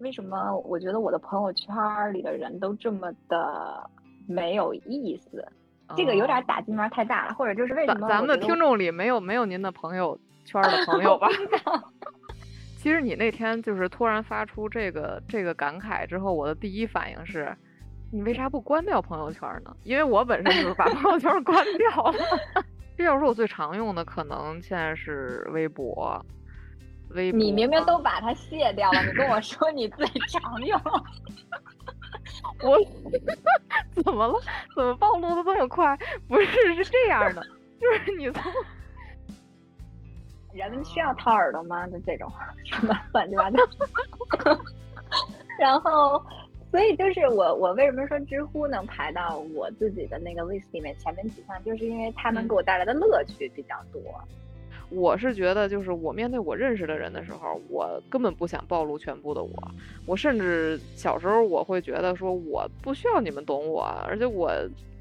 为什么我觉得我的朋友圈里的人都这么的没有意思？这个有点打击面太大了，或者就是为什么咱们的听众里没有没有您的朋友圈的朋友吧？其实你那天就是突然发出这个这个感慨之后，我的第一反应是，你为啥不关掉朋友圈呢？因为我本身就是把朋友圈关掉了。这要说我最常用的，可能现在是微博。微博。你明明都把它卸掉了，你跟我说你最常用。我 怎么了？怎么暴露的这么快？不是，是这样的，就是你从。人需要掏耳朵吗？就这种什么乱七八糟。然后，所以就是我，我为什么说知乎能排到我自己的那个 list 里面前面几项，就是因为他们给我带来的乐趣比较多。我是觉得，就是我面对我认识的人的时候，我根本不想暴露全部的我。我甚至小时候我会觉得说，我不需要你们懂我，而且我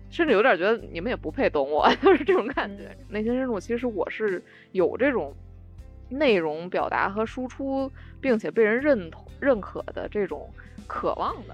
甚至有点觉得你们也不配懂我，就是这种感觉。内心深处，其实我是有这种。内容表达和输出，并且被人认同、认可的这种渴望的。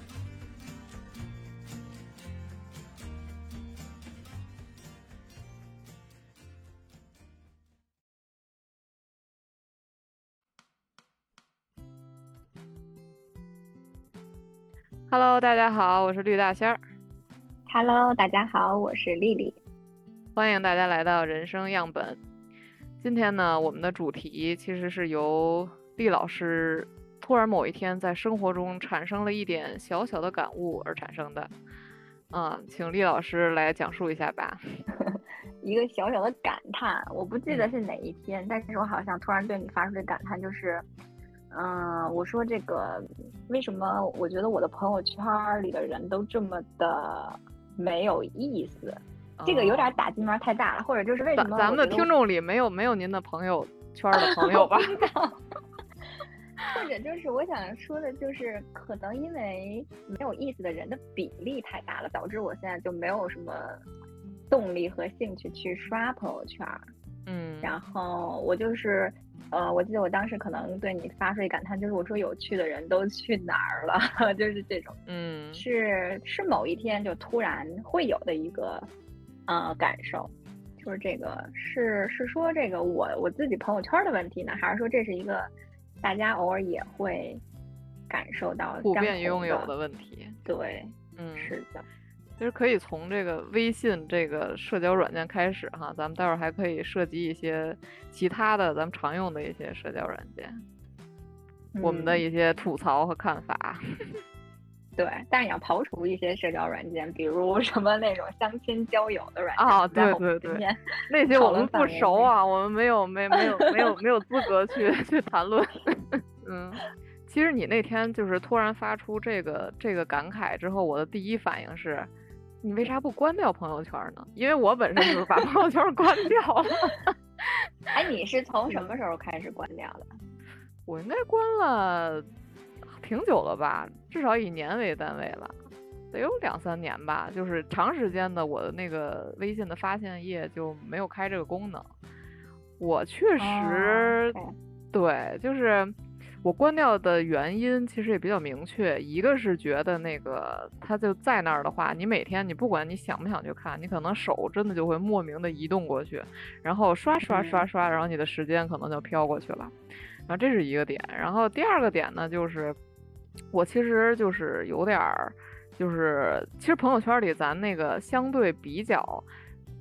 Hello，大家好，我是绿大仙儿。Hello，大家好，我是丽丽，欢迎大家来到人生样本。今天呢，我们的主题其实是由丽老师突然某一天在生活中产生了一点小小的感悟而产生的。嗯，请丽老师来讲述一下吧。一个小小的感叹，我不记得是哪一天，但是我好像突然对你发出的感叹，就是。嗯，我说这个，为什么我觉得我的朋友圈里的人都这么的没有意思？这个有点打击面太大了，或者就是为什么咱们的听众里没有没有您的朋友 圈的朋友吧？或者就是我想说的，就是可能因为没有意思的人的比例太大了，导致我现在就没有什么动力和兴趣去刷朋友圈。嗯，然后我就是。呃，我记得我当时可能对你发出一感叹，就是我说有趣的人都去哪儿了，就是这种，嗯，是是某一天就突然会有的一个呃感受，就是这个是是说这个我我自己朋友圈的问题呢，还是说这是一个大家偶尔也会感受到普遍拥有的问题？对，嗯，是的。其实可以从这个微信这个社交软件开始哈，咱们待会儿还可以涉及一些其他的咱们常用的一些社交软件，我们的一些吐槽和看法。对，但是要刨除一些社交软件，比如什么那种相亲交友的软件啊，对对对，那些我们不熟啊，我们没有没没有没有没有资格去去谈论。嗯，其实你那天就是突然发出这个这个感慨之后，我的第一反应是。你为啥不关掉朋友圈呢？因为我本身就是把朋友圈关掉了。哎，你是从什么时候开始关掉的？我应该关了挺久了吧，至少以年为单位了，得有两三年吧。就是长时间的，我的那个微信的发现页就没有开这个功能。我确实，对，就是。我关掉的原因其实也比较明确，一个是觉得那个它就在那儿的话，你每天你不管你想不想去看，你可能手真的就会莫名的移动过去，然后刷刷刷刷，然后你的时间可能就飘过去了，然后这是一个点。然后第二个点呢，就是我其实就是有点儿，就是其实朋友圈里咱那个相对比较，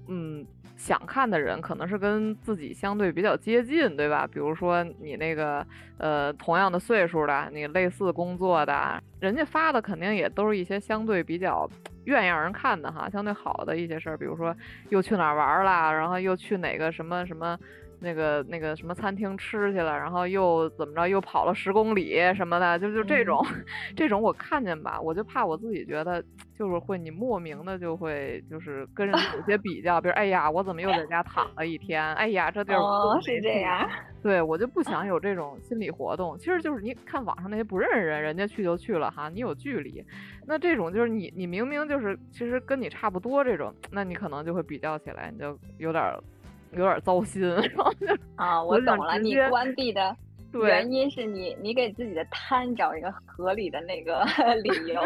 嗯。想看的人可能是跟自己相对比较接近，对吧？比如说你那个呃同样的岁数的，你类似工作的，人家发的肯定也都是一些相对比较愿意让人看的哈，相对好的一些事儿，比如说又去哪儿玩啦，然后又去哪个什么什么那个那个什么餐厅吃去了，然后又怎么着又跑了十公里什么的，就就这种，这种我看见吧，我就怕我自己觉得就是会你莫名的就会就是跟人有些比较，比如哎呀我怎么又在家躺了一天，哎呀这地儿哦是这样，对我就不想有这种心理活动。其实就是你看网上那些不认识人，人家去就去了哈，你有距离，那这种就是你你明明就是其实跟你差不多这种，那你可能就会比较起来，你就有点有点糟心，然后就啊，我懂了，你关闭的 原因是你你给自己的贪找一个合理的那个 理由。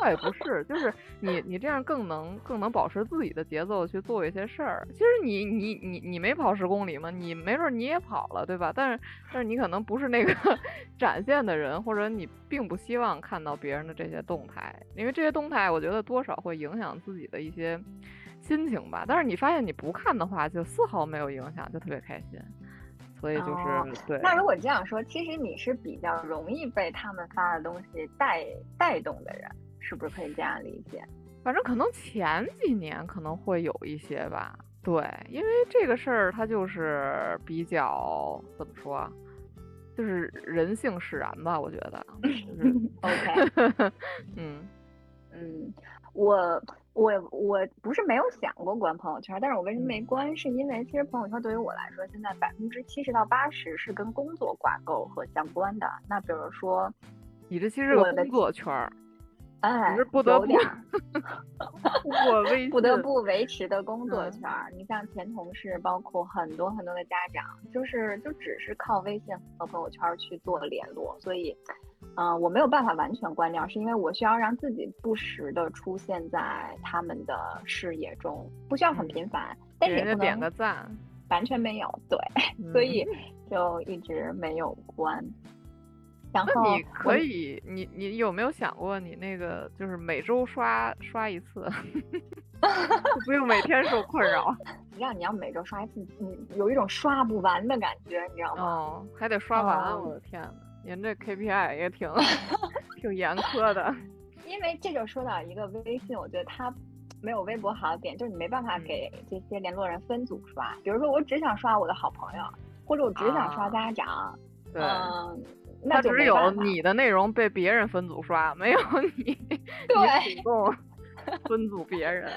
倒也不是，就是你你这样更能更能保持自己的节奏去做一些事儿。其实你你你你没跑十公里吗？你没准儿你也跑了，对吧？但是但是你可能不是那个 展现的人，或者你并不希望看到别人的这些动态，因为这些动态我觉得多少会影响自己的一些心情吧。但是你发现你不看的话，就丝毫没有影响，就特别开心。所以就是、哦对，那如果这样说，其实你是比较容易被他们发的东西带带动的人，是不是可以这样理解？反正可能前几年可能会有一些吧，对，因为这个事儿它就是比较怎么说啊，就是人性使然吧，我觉得，就是，OK，嗯嗯，我我我不是没有想过关朋友圈，但是我为什么没关？是因为其实朋友圈对于我来说，现在百分之七十到八十是跟工作挂钩和相关的。那比如说，你这其实是工作圈儿，哎，只是不得不有点儿通过微信，不得 不维持的工作嗯圈儿。你像前同事，包括很多很多的家长，就是就只是靠微信和朋友圈儿去做联络，所以，嗯、我没有办法完全关掉，是因为我需要让自己不时的出现在他们的视野中，不需要很嗯频繁，但是人家点是也不能个赞，完全没有，对，所嗯以就一直没有关。然后你可以，你你有没有想过，你那个就是每周刷刷一次，就不用每天受困扰。让你要每周刷一次，你有一种刷不完的感觉，你知道吗？哦，还得刷完，哦我的天呐，您这 KPI 也挺 挺严苛的。因为这就说到一个微信，我觉得它没有微博好的点，就是你没办法嗯给这些联络人分组刷。比如说，我只想刷我的好朋友，或者我只想刷啊家长，对，嗯，那就它只有。你的内容被别人分组刷，没有你对 你主动分组别人。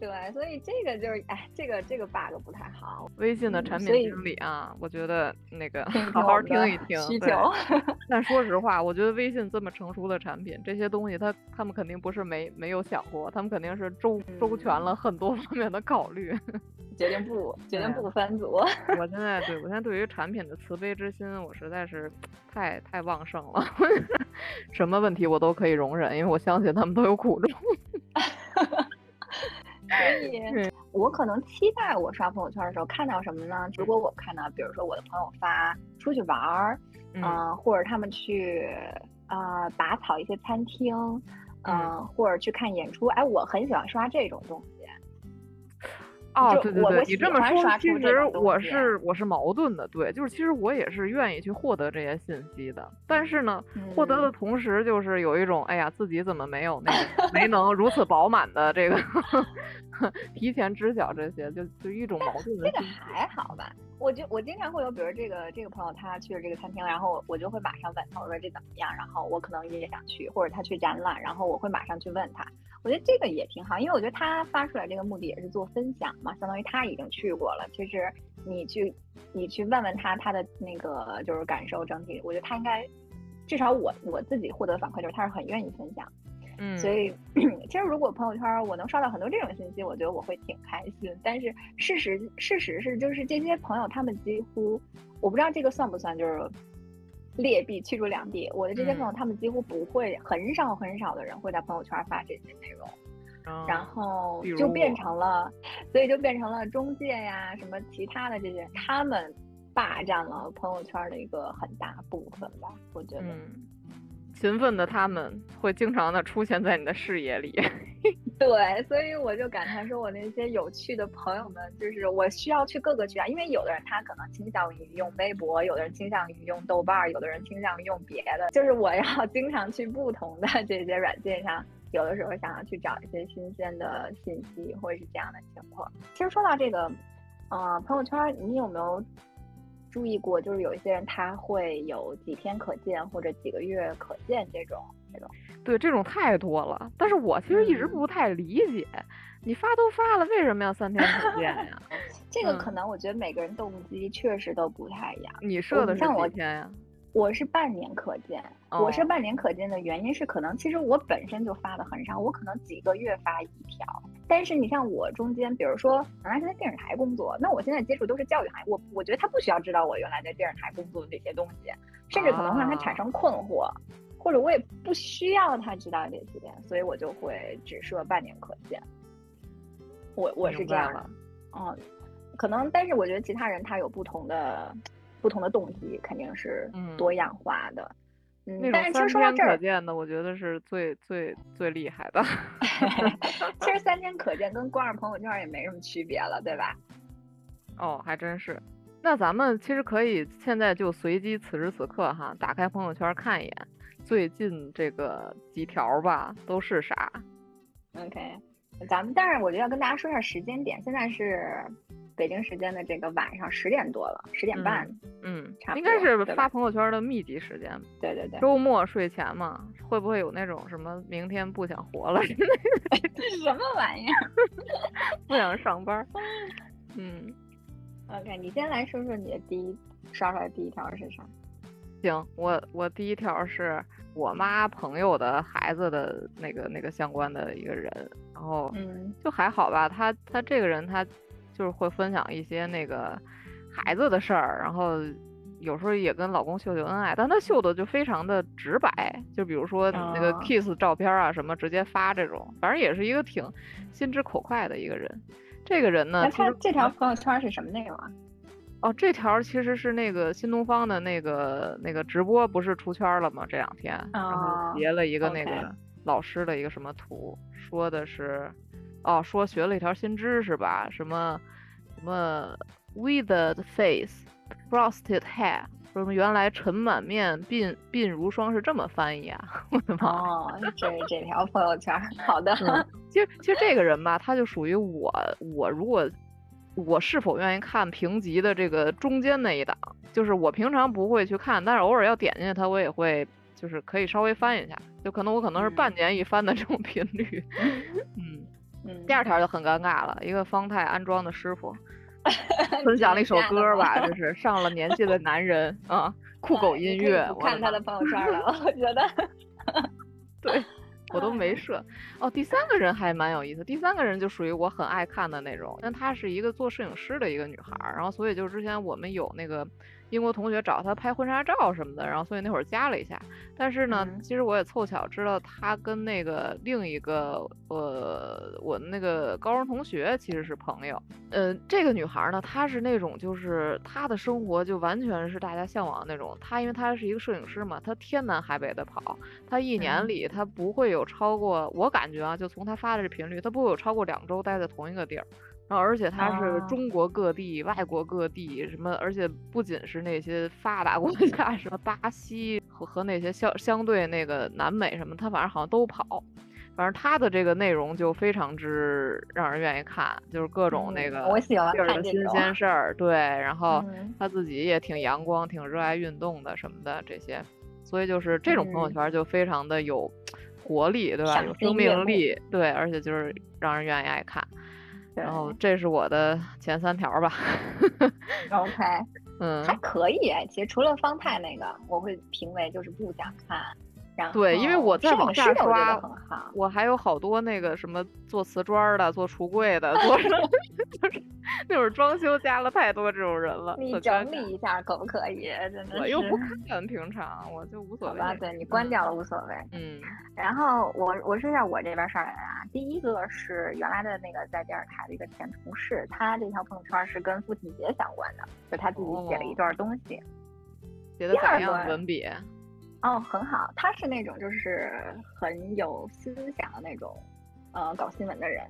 嗯对，所以这个就是，哎，这个这个 bug 不太好。微信的嗯产品经理啊，我觉得那个好好听一听。对需求。但说实话，我觉得微信这么成熟的产品，这些东西他他们肯定不是没没有想过，他们肯定是周周全嗯了很多方面的考虑。决定不决定不分组。我 现在对我现在对于产品的慈悲之心，我实在是太太旺盛了。什么问题我都可以容忍，因为我相信他们都有苦衷。所以，我可能期待我刷朋友圈的时候看到什么呢？如果我看到，比如说我的朋友发出去玩儿，嗯。嗯、或者他们去呃打草一些餐厅，嗯、嗯。或者去看演出，哎，我很喜欢刷这种东西。哦，就对对对，我我你这么说，其实我是我是矛盾的，对，就是其实我也是愿意去获得这些信息的，但是呢，获得的嗯。同时就是有一种，哎呀，自己怎么没有那个没能如此饱满的这个 提前知晓这些，就就一种矛盾的这个。还好吧？我就我经常会有，比如这个这个朋友他去了这个餐厅，然后我就会马上问他，我说这怎么样？然后我可能也想去，或者他去展览，然后我会马上去问他。我觉得这个也挺好，因为我觉得他发出来这个目的也是做分享嘛，相当于他已经去过了。其实你去你去问问他他的那个就是感受整体，我觉得他应该至少我我自己获得反馈就是他是很愿意分享。嗯，所以，其实如果朋友圈我能刷到很多这种信息，我觉得我会挺开心。但是事实事实是，就是这些朋友他们几乎，我不知道这个算不算就是劣币驱逐良币。我的这些朋友嗯他们几乎不会，很少很少的人会在朋友圈发这些内容，嗯然后就变成了，所以就变成了中介呀什么其他的这些，他们霸占了朋友圈的一个很大部分吧，我觉得。嗯，勤奋的他们会经常的出现在你的视野里。对，所以我就感叹说，我那些有趣的朋友们，就是我需要去各个渠道，因为有的人他可能倾向于用微博，有的人倾向于用豆瓣儿，有的人倾向于用别的，就是我要经常去不同的这些软件上，有的时候想要去找一些新鲜的信息，会是这样的情况。其实说到这个呃，朋友圈你有没有注意过？就是有一些人他会有几天可见或者几个月可见这种这种。对，这种太多了。但是我其实一直嗯不太理解，你发都发了，为什么要三天可见呀？这个嗯可能我觉得每个人动机确实都不太一样。你设的是几天呀？我是半年可见，我是哦半年可见的原因是可能其实我本身就发的很少，我可能几个月发一条。但是你像我中间，比如说原来是在电视台工作，那我现在接触都是教育行业，我我觉得他不需要知道我原来在电视台工作的这些东西，甚至可能会让他产生困惑，或者我也不需要他知道这些，所以我就会只设半年可见。我我是这样的嗯，可能，但是我觉得其他人他有不同的不同的动机，肯定是嗯多样化的。嗯，那但是三天其实说到这儿，可见的，我觉得是最最最厉害的。其实三天可见跟关上朋友圈也没什么区别了，对吧？哦，还真是。那咱们其实可以现在就随机此时此刻哈，打开朋友圈看一眼，最近这个几条吧都是啥？OK，咱们但是我觉得要跟大家说一下时间点，现在是北京时间的这个晚上十点多了，十点半。嗯差，不应该是发朋友圈的密集时间。对对对，周末睡前嘛，会不会有那种什么明天不想活了，什么玩意儿 不想上班？嗯，？OK，你先来说说你的第一刷出来的第一条是啥？行，我我第一条是我妈朋友的孩子的那个那个相关的一个人，然后嗯就还好吧，他他这个人他就是会分享一些那个孩子的事儿，然后有时候也跟老公秀秀恩爱，但他秀的就非常的直白，就比如说那个哦 kiss 照片啊什么直接发这种，反正也是一个挺心直口快的一个人。这个人呢，那他这条朋友圈是什么内容啊？哦，这条其实是那个新东方的那个那个直播，不是出圈了吗？这两天，然后哦截了一个那个老师的一个什么图，说的是，哦，说学了一条新知识吧，什么什么 withered face, frosted hair，说什么原来尘满面，鬓鬓如霜是这么翻译啊！我的妈！哦，这是这条朋友圈。好的，嗯，其实其实这个人吧，他就属于我，我如果我是否愿意看评级的这个中间那一档，就是我平常不会去看，但是偶尔要点进去它，我也会就是可以稍微翻一下，就可能我可能是半嗯年一翻的这种频率。嗯，嗯，第二条就很尴尬了，一个方太安装的师傅 分享了一首歌吧，就 是上了年纪的男人啊，酷狗音乐，不我看他的朋友圈了，我觉得。对，我都没哎设。哦，第三个人还蛮有意思，第三个人就属于我很爱看的那种，但她是一个做摄影师的一个女孩儿，然后所以就是之前我们有那个英国同学找她拍婚纱照什么的，然后所以那会儿加了一下。但是呢，嗯其实我也凑巧知道她跟那个另一个呃我那个高中同学其实是朋友。呃，这个女孩儿呢，她是那种就是她的生活就完全是大家向往的那种。她因为她是一个摄影师嘛，她天南海北的跑，她一年嗯里她不会有超过，我感觉啊，就从她发的这频率，她不会有超过两周待在同一个地儿。然后，而且他是哦中国各地、外国各地什么，而且不仅是那些发达国 家，什么巴西和和那些相相对那个南美什么，他反正好像都跑。反正他的这个内容就非常之让人愿意看，就是各种那嗯个地儿的新鲜事儿，对，然后嗯他自己也挺阳光、挺热爱运动的什么的这些，所以就是这种朋友嗯圈就非常的有 活力，对吧？有生命力，对，而且就是让人愿意爱看。然后这是我的前三条儿吧，OK，嗯，还可以哎。其实除了方太那个，我会评为就是不想看。然后对因为我在往下刷。我还有好多那个什么做瓷砖儿的、做橱柜的、做什么，就是那会儿装修加了太多这种人了，你整理一下可不可以？真的是。我又不看，平常我就无所谓。好吧，对你关掉了无所谓。嗯然后我我说一下我这边上来的啊，第一个是原来的那个在电视台的一个前同事，他这条朋友圈是跟父亲节相关的，就他自己写了一哦段东西。写的咋样文笔？哦，很好，他是那种就是很有思想的那种，呃，搞新闻的人。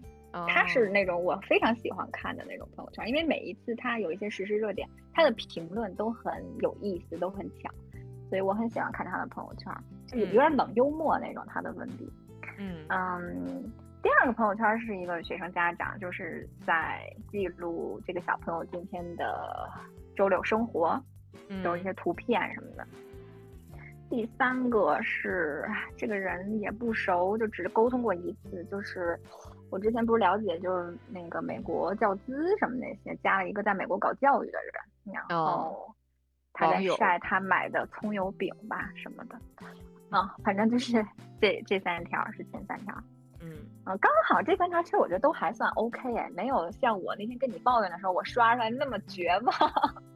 他是哦那种我非常喜欢看的那种朋友圈，因为每一次他有一些实时热点，他的评论都很有意思，都很巧，所以我很喜欢看他的朋友圈，就有嗯点冷幽默那种他的文笔。嗯嗯，第第二个朋友圈是一个学生家长，就是在记录这个小朋友今天的周六生活，有一些图片什么的。第三个是这个人也不熟，就只沟通过一次，就是我之前不是了解，就是那个美国教资什么那些，加了一个在美国搞教育的人，然后他在晒他买的葱油饼吧什么的，啊，反正就是这这三条是前三条。嗯，啊，刚好这三条其实我觉得都还算 OK 哎，没有像我那天跟你抱怨的时候，我刷出来那么绝望。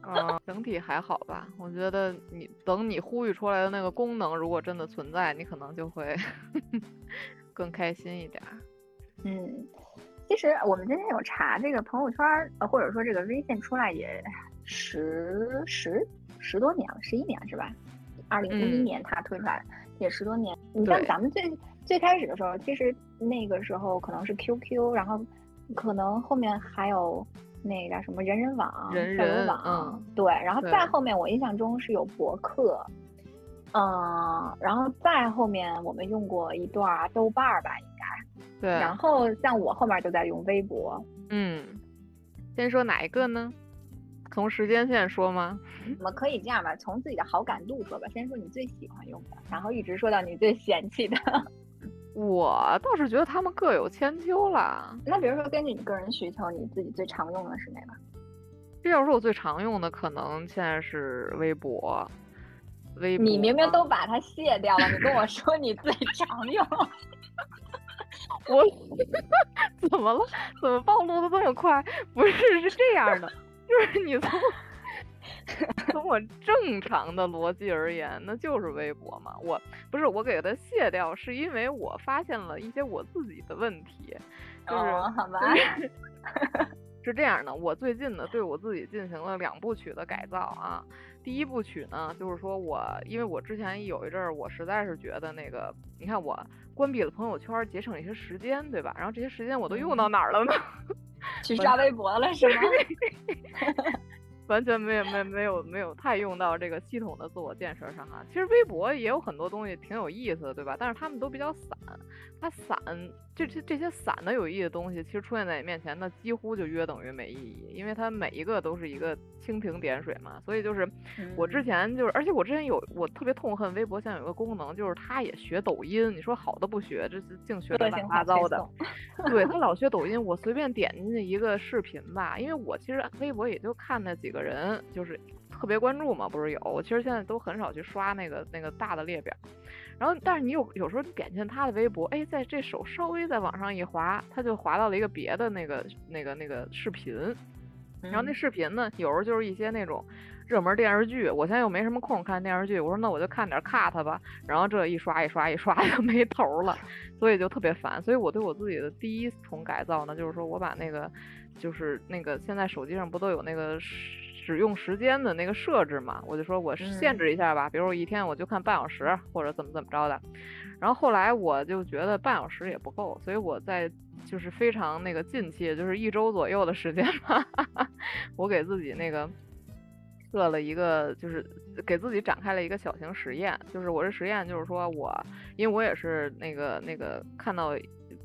嗯，整体还好吧？我觉得你等你呼吁出来的那个功能如果真的存在，你可能就会 更开心一点。嗯，其实我们今天有查这个朋友圈，呃，或者说这个微信出来也十十十多年了，十一年是吧？二零一一年他推出来也十多年。你像咱们最。最开始的时候，其实那个时候可能是 QQ，然后可能后面还有那个什么人人网、人人网，对，然后再后面我印象中是有博客，嗯，然后再后面我们用过一段豆瓣儿吧，应该，对，然后像我后面就在用微博，嗯，先说哪一个呢？从时间线说吗？我们可以这样吧，从自己的好感度说吧，先说你最喜欢用的，然后一直说到你最嫌弃的。我倒是觉得他们各有千秋啦。那比如说，根据你个人需求，你自己最常用的是哪个？这要说我最常用的，可能现在是微博。微博。你明明都把它卸掉了，你跟我说你最常用。我怎么了？怎么暴露的这么快？不是，是这样的，就是你从。从我正常的逻辑而言，那就是微博嘛。我不是我给它卸掉，是因为我发现了一些我自己的问题。就是好吧，是这样的。我最近呢，对我自己进行了两部曲的改造啊。第一部曲呢，就是说我因为我之前有一阵儿，我实在是觉得那个，你看我关闭了朋友圈，节省一些时间，对吧？然后这些时间我都用到哪儿了呢？去 刷微博了是吗？完全没有没没有没有太用到这个系统的自我建设上哈。其实微博也有很多东西挺有意思的，对吧？但是他们都比较散，它散。这这这些散的有意义的东西，其实出现在你面前，那几乎就约等于没意义，因为它每一个都是一个蜻蜓点水嘛。所以就是我之前就是，而且我之前有我特别痛恨微博，现在有个功能，就是它也学抖音。你说好的不学，这是净学乱七八糟的。对他 老学抖音，我随便点进去一个视频吧，因为我其实微博也就看那几个人，就是特别关注嘛，不是有。我其实现在都很少去刷那个那个大的列表。然后，但是你有有时候点进他的微博，哎，在这手稍微再往上一滑，他就滑到了一个别的那个那个那个视频。然后那视频呢，有时候就是一些那种热门电视剧。我现在又没什么空看电视剧，我说那我就看点 cut 吧。然后这一刷一刷一刷就没头了，所以就特别烦。所以我对我自己的第一重改造呢，就是说我把那个就是那个现在手机上不都有那个。使用时间的那个设置嘛，我就说我限制一下吧，比如我一天我就看半小时或者怎么怎么着的。然后后来我就觉得半小时也不够，所以我在就是非常那个近期，就是一周左右的时间吧，我给自己那个设了一个，就是给自己展开了一个小型实验。就是我这实验就是说我，因为我也是那个那个看到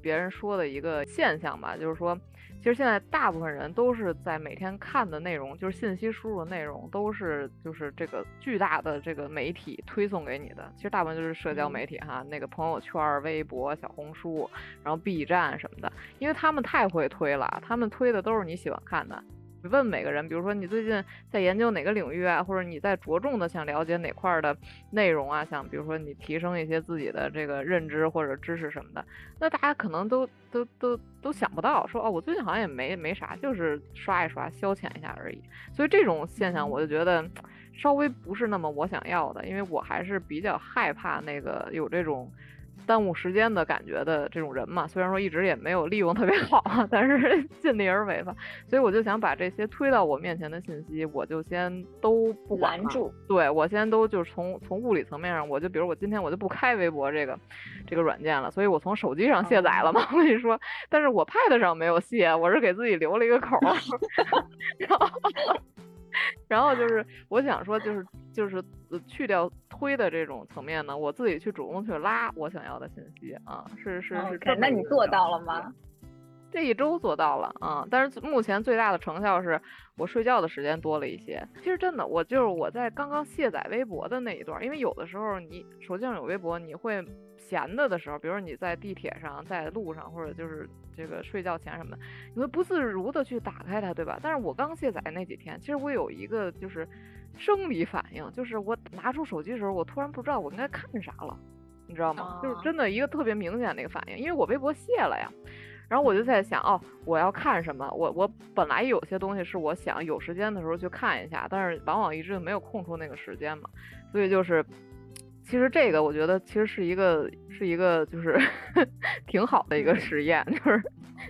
别人说的一个现象吧，就是说。其实现在大部分人都是在每天看的内容，就是信息输入的内容，都是就是这个巨大的这个媒体推送给你的。其实大部分就是社交媒体哈，那个朋友圈、微博、小红书，然后 B 站什么的，因为他们太会推了，他们推的都是你喜欢看的。问每个人，比如说你最近在研究哪个领域啊，或者你在着重的想了解哪块的内容啊，想比如说你提升一些自己的这个认知或者知识什么的，那大家可能都都都都想不到，说哦，我最近好像也没没啥，就是刷一刷消遣一下而已。所以这种现象，我就觉得稍微不是那么我想要的，因为我还是比较害怕那个有这种。耽误时间的感觉的这种人嘛，虽然说一直也没有利用特别好，但是 尽力而为吧。所以我就想把这些推到我面前的信息，我就先都不管住。对我先都就是从从物理层面上，我就比如我今天我就不开微博这个这个软件了，所以我从手机上卸载了嘛。我跟你说，但是我 Pad 上没有卸，我是给自己留了一个口。然 后就是我想说，就是就是去掉推的这种层面呢，我自己去主动去拉我想要的信息啊，是是是。那你做到了吗？这一周做到了啊，但是目前最大的成效是我睡觉的时间多了一些。其实真的，我就是我在刚刚卸载微博的那一段，因为有的时候你手机上有微博，你会闲的的时候，比如你在地铁上、在路上，或者就是这个睡觉前什么的，你会不自如的去打开它，对吧？但是我刚卸载那几天，其实我有一个就是生理反应，就是我拿出手机的时候，我突然不知道我应该看啥了，你知道吗？就是真的一个特别明显的一个反应，因为我微博卸了呀。然后我就在想，哦，我要看什么？我我本来有些东西是我想有时间的时候去看一下，但是往往一直没有空出那个时间嘛。所以就是，其实这个我觉得其实是一个是一个就是 挺好的一个实验，就是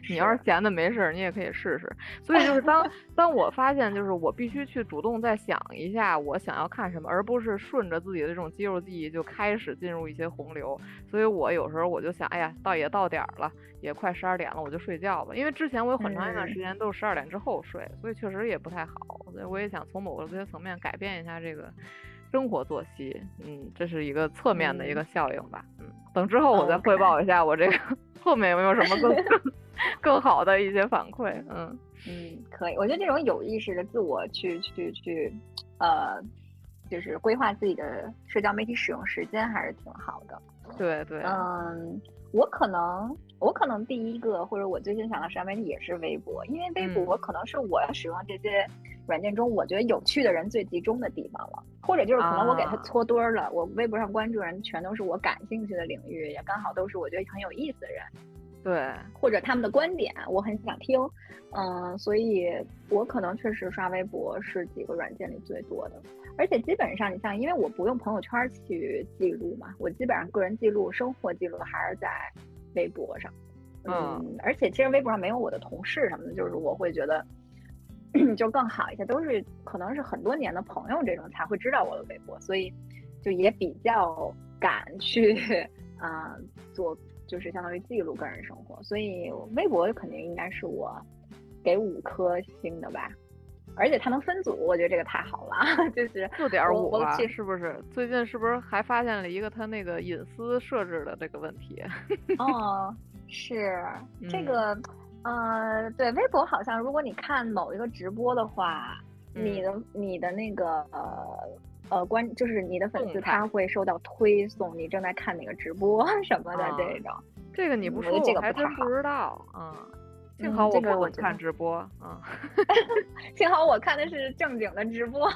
你要是闲的没事儿，你也可以试试。所以就是当 当我发现就是我必须去主动再想一下我想要看什么，而不是顺着自己的这种肌肉记忆就开始进入一些洪流。所以我有时候我就想，哎呀，到也到点儿了。也快十二点了，我就睡觉吧。因为之前我有很长一段时间都是十二点之后睡，所以确实也不太好。所以我也想从某个些层面改变一下这个生活作息。嗯，这是一个侧面的一个效应吧。嗯，等之后我再汇报一下我这个 后面有没有什么更 更好的一些反馈。嗯嗯，可以。我觉得这种有意识的自我去去去，呃，就是规划自己的社交媒体使用时间还是挺好的。对对。嗯。我可能，我可能第一个或者我最近想到上面也是微博，因为微博可能是我使用这些软件中我觉得有趣的人最集中的地方了，或者就是可能我给他搓堆儿了，我微博上关注人全都是我感兴趣的领域，也刚好都是我觉得很有意思的人，对，或者他们的观点我很想听，嗯，所以我可能确实刷微博是几个软件里最多的。而且基本上，你像，因为我不用朋友圈去记录嘛，我基本上个人记录、生活记录还是在微博上。嗯，而且其实微博上没有我的同事什么的，就是我会觉得 就更好一些，都是可能是很多年的朋友这种才会知道我的微博，所以就也比较敢去 啊做，就是相当于记录个人生活。所以微博肯定应该是我给五颗星的吧。而且它能分组，我觉得这个太好了，就是四点五吧，是不是？最近是不是还发现了一个它那个隐私设置的这个问题？哦，是这个，呃，对，微博好像如果你看某一个直播的话，你的你的那个呃呃关，就是你的粉丝他会收到推送，你正在看哪个直播 什么的这种。这个你不说，我还真不知道，嗯。幸好我不看直播嗯！幸好我看的是正经的直播，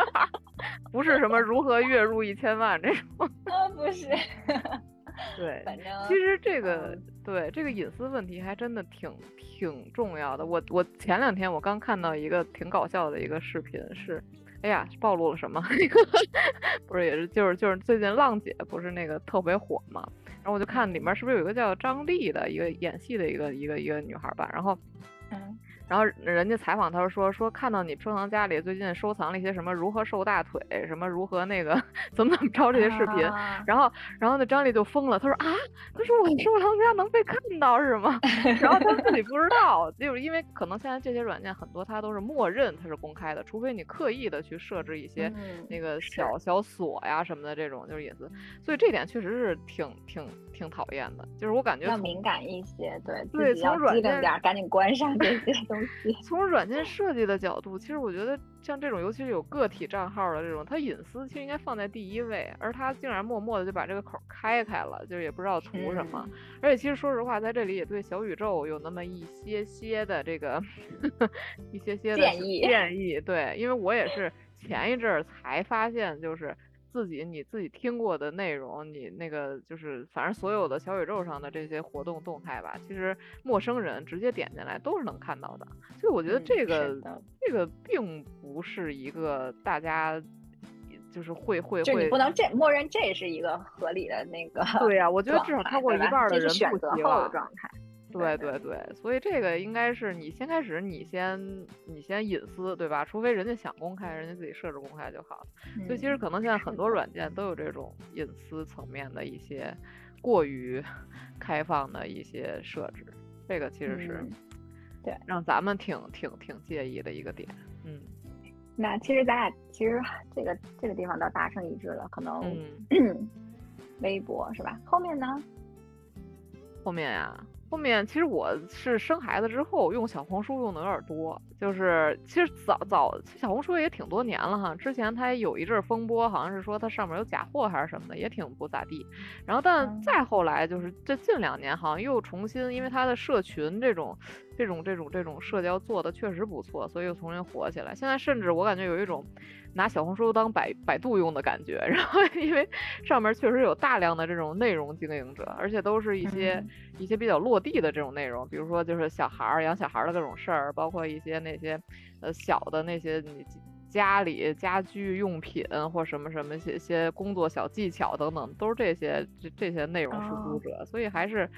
不是什么如何月入一千万这种。啊，不是。对，反正其实这个对这个隐私问题还真的挺挺重要的。我我前两天我刚看到一个挺搞笑的一个视频，是，哎呀，暴露了什么？不是，也是就是就是最近浪姐不是那个特别火嘛？然后我就看里面是不是有一个叫张丽的一个演戏的一个一个一个女孩吧，然后，嗯。然后人家采访他说说看到你收藏夹里最近收藏了一些什么如何瘦大腿，什么如何那个怎么怎么着这些视频，然后然后那张丽就疯了，他说啊，他说我收藏夹能被看到是吗？然后他自己不知道，就是因为可能现在这些软件很多它都是默认它是公开的，除非你刻意的去设置一些那个小小锁呀什么的这种就是隐私，所以这点确实是挺挺挺讨厌的，就是我感觉要敏感一些，对对，从软件点赶紧关上这些东。从软件设计的角度，其实我觉得像这种，尤其是有个体账号的这种，它隐私其实应该放在第一位，而他竟然默默的就把这个口开开了，就是也不知道图什么。而且其实说实话，在这里也对小宇宙有那么一些些的这个 一些些的建议建议。对，因为我也是前一阵儿才发现，就是。自己你自己听过的内容，你那个就是反正所有的小宇宙上的这些活动动态吧，其实陌生人直接点进来都是能看到的。所以我觉得这个这个并不是一个大家就是会会会，就你不能这默认这是一个合理的那个。对呀，我觉得至少超过一半的人不择后的状态。对对对，所以这个应该是你先开始，你先你先隐私，对吧？除非人家想公开，人家自己设置公开就好了。所以其实可能现在很多软件都有这种隐私层面的一些过于 开放的一些设置，这个其实是对让咱们挺挺挺介意的一个点。嗯，那其实咱俩其实这个这个地方倒达成一致了，可能嗯，微博是吧？后面呢？后面呀、后面其实我是生孩子之后用小红书用的有点多，就是其实早早小红书也挺多年了哈，之前它也有一阵儿风波，好像是说它上面有假货还是什么的，也挺不咋地。然后但嗯再后来就是这近两年好像又重新，因为它的社群这种这种这种这种社交做的确实不错，所以又重新火起来。现在甚至我感觉有一种拿小红书当百百度用的感觉，然后 因为上面确实有大量的这种内容经营者，而且都是一些、嗯一些比较落地的这种内容，比如说就是小孩儿养小孩儿的各种事儿，包括一些那些呃小的那些你家里家居用品或什么什么些些工作小技巧等等，都是这些这这些内容输出哦者，所以还是。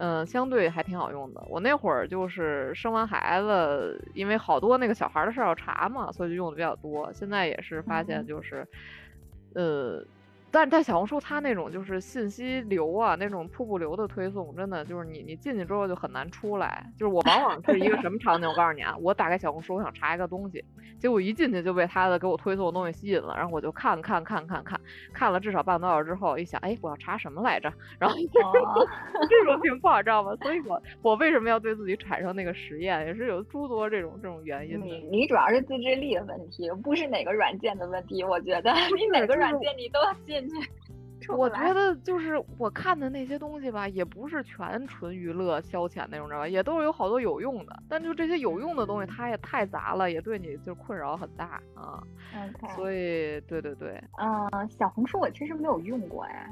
嗯，相对还挺好用的。我那会儿就是生完孩子，因为好多那个小孩儿的事儿要查嘛，所以就用的比较多。现在也是发现嗯就是，呃，但是在小红书它那种就是信息流啊，那种瀑布流的推送，真的就是你你进去之后就很难出来。就是我往往是一个什么场景？我告诉你啊，我打开小红书，我想查一个东西，结果一进去就被他的给我推送的东西吸引了，然后我就看看看看看，看了至少半个多小时之后，一想，哎，我要查什么来着？然后哦，这种情况知道吗？所以我我为什么要对自己产生那个实验，也是有诸多这种这种原因你的。你主要是自制力的问题，不是哪个软件的问题。我觉得 你哪个软件你都要 我觉得就是我看的那些东西吧，也不是全纯娱乐消遣那种，知道吧？也都是有好多有用的，但就这些有用的东西，它也太杂了，也对你就困扰很大啊。OK，所以，对对对，嗯、小红书我其实没有用过哎，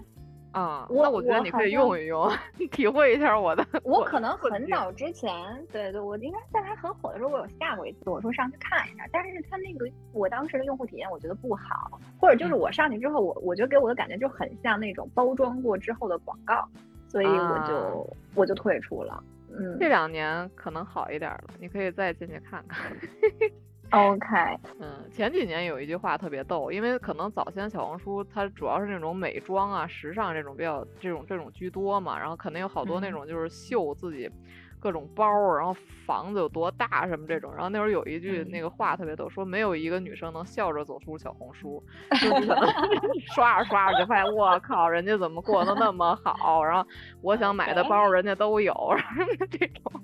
啊，我那我觉得你可以用一用，体会一下我的。我可能很早之前，对对，我应该在它很火的时候，我有下过一次，我说上去看一下，但是它那个我当时的用户体验我觉得不好，或者就是嗯我上去之后，我我觉得给我的感觉就很像那种包装过之后的广告，所以我就、啊我就退出了。嗯这两年可能好一点了，你可以再进去看看。，OK，嗯，前几年有一句话特别逗，因为可能早先小红书它主要是那种美妆啊、时尚这种比较这种这种居多嘛，然后肯定有好多那嗯。种就是秀自己各种包儿，然后房子有多大什么这种。然后那会儿有一句那嗯。个话特别逗，说没有一个女生能笑着走出小红书，就是可能 刷着刷着就发现我靠，人家怎么过得那么好，然后我想买的包人家都有，然后这种。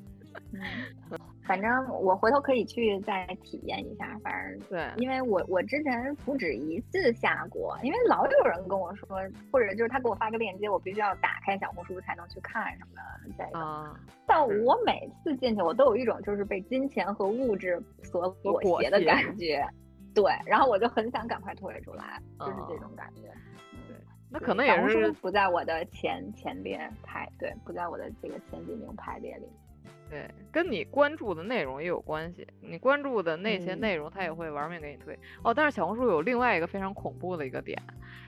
嗯，反正我回头可以去再体验一下，反正对，因为我我之前不止一次下过，因为老有人跟我说，或者就是他给我发个链接，我必须要打开小红书才能去看什么的这个。啊，但我每次进去，我都有一种就是被金钱和物质所所裹裹挟的感觉。对，然后我就很想赶快退出来，就是这啊种感觉。对，那可能也是不在我的前前列排，对，不在我的这个前几名排列里。对，跟你关注的内容也有关系。你关注的那些嗯内容，它也会玩命给你推。哦，但是小红书有另外一个非常恐怖的一个点，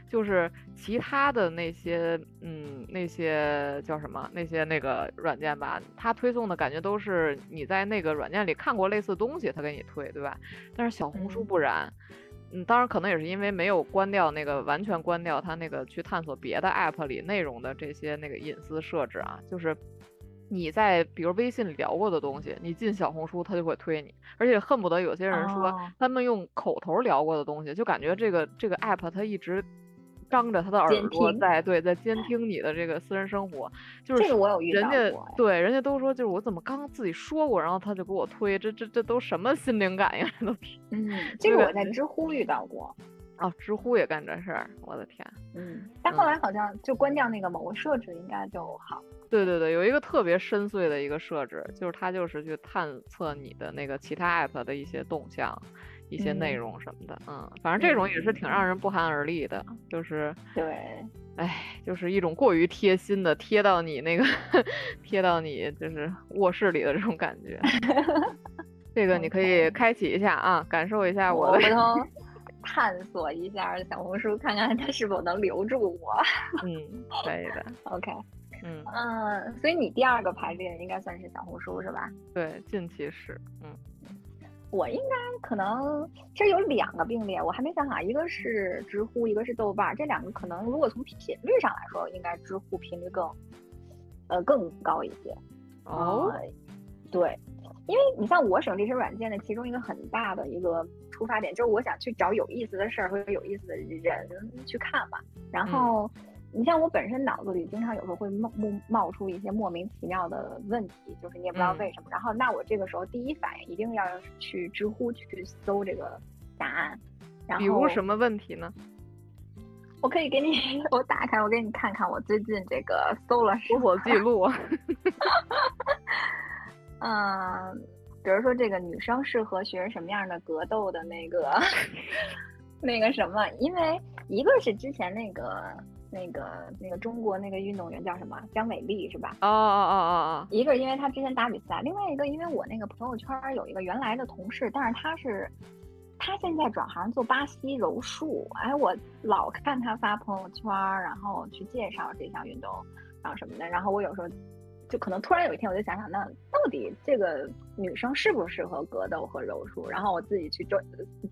就是其他的那些，嗯，那些叫什么？那些那个软件吧，它推送的感觉都是你在那个软件里看过类似东西，它给你推，对吧？但是小红书嗯不然。嗯，当然可能也是因为没有关掉那个完全关掉它那个去探索别的 app 里内容的这些那个隐私设置啊，就是你在比如微信里聊过的东西，你进小红书他就会推你，而且恨不得有些人说哦他们用口头聊过的东西，就感觉这个这个 app 它一直张着他的耳朵听在对在监听你的这个私人生活，就是这个我有遇到人家对人家都说就是我怎么刚自己说过，然后他就给我推，这这这都什么心灵感应？这 都是嗯，这个我在知乎遇到过。啊，知乎也干这事儿，我的天！嗯，但后来好像就关掉那个某个设置，应该就好。对对对，有一个特别深邃的一个设置，就是它就是去探测你的那个其他 app 的一些动向、一些内嗯容什么的。嗯，反正这种也是挺让人不寒而栗的，就是，对，哎，就是一种过于贴心的贴到你那个 贴到你就是卧室里的这种感觉。这个你可以开启一下啊，感受一下我我的探索一下小红书，看看它是否能留住我。嗯，可以的，OK，嗯，嗯，所以你第二个排列应该算是小红书是吧？对，近期是，嗯我应该可能其实有两个并列，我还没想好，一个是知乎，一个是豆瓣儿，这两个可能如果从频率上来说，应该知乎频率更呃更高一些。哦，呃对，因为你像我使用这些软件的其中一个很大的一个出发点，就是我想去找有意思的事儿和有意思的人去看嘛。然后，你像我本身脑子里经常有时候会冒冒冒出一些莫名其妙的问题，就是你也不知道为什么。然后，那我这个时候第一反应一定要去知乎去搜这个答案。然后，比如什么问题呢？我可以给你，我打开，我给你看看我最近这个搜了搜索记录。嗯，比如说这个女生适合学什么样的格斗的那个 那个什么？因为一个是之前那个那个那个中国那个运动员叫什么姜伟丽是吧？哦哦哦哦哦。一个是因为她之前打比赛，另外一个因为我那个朋友圈有一个原来的同事，但是他是。他现在转行做巴西柔术，哎，我老看他发朋友圈，然后去介绍这项运动，然后什么的。然后我有时候就可能突然有一天，我就想想，那到底这个女生适不适合格斗和柔术？然后我自己去周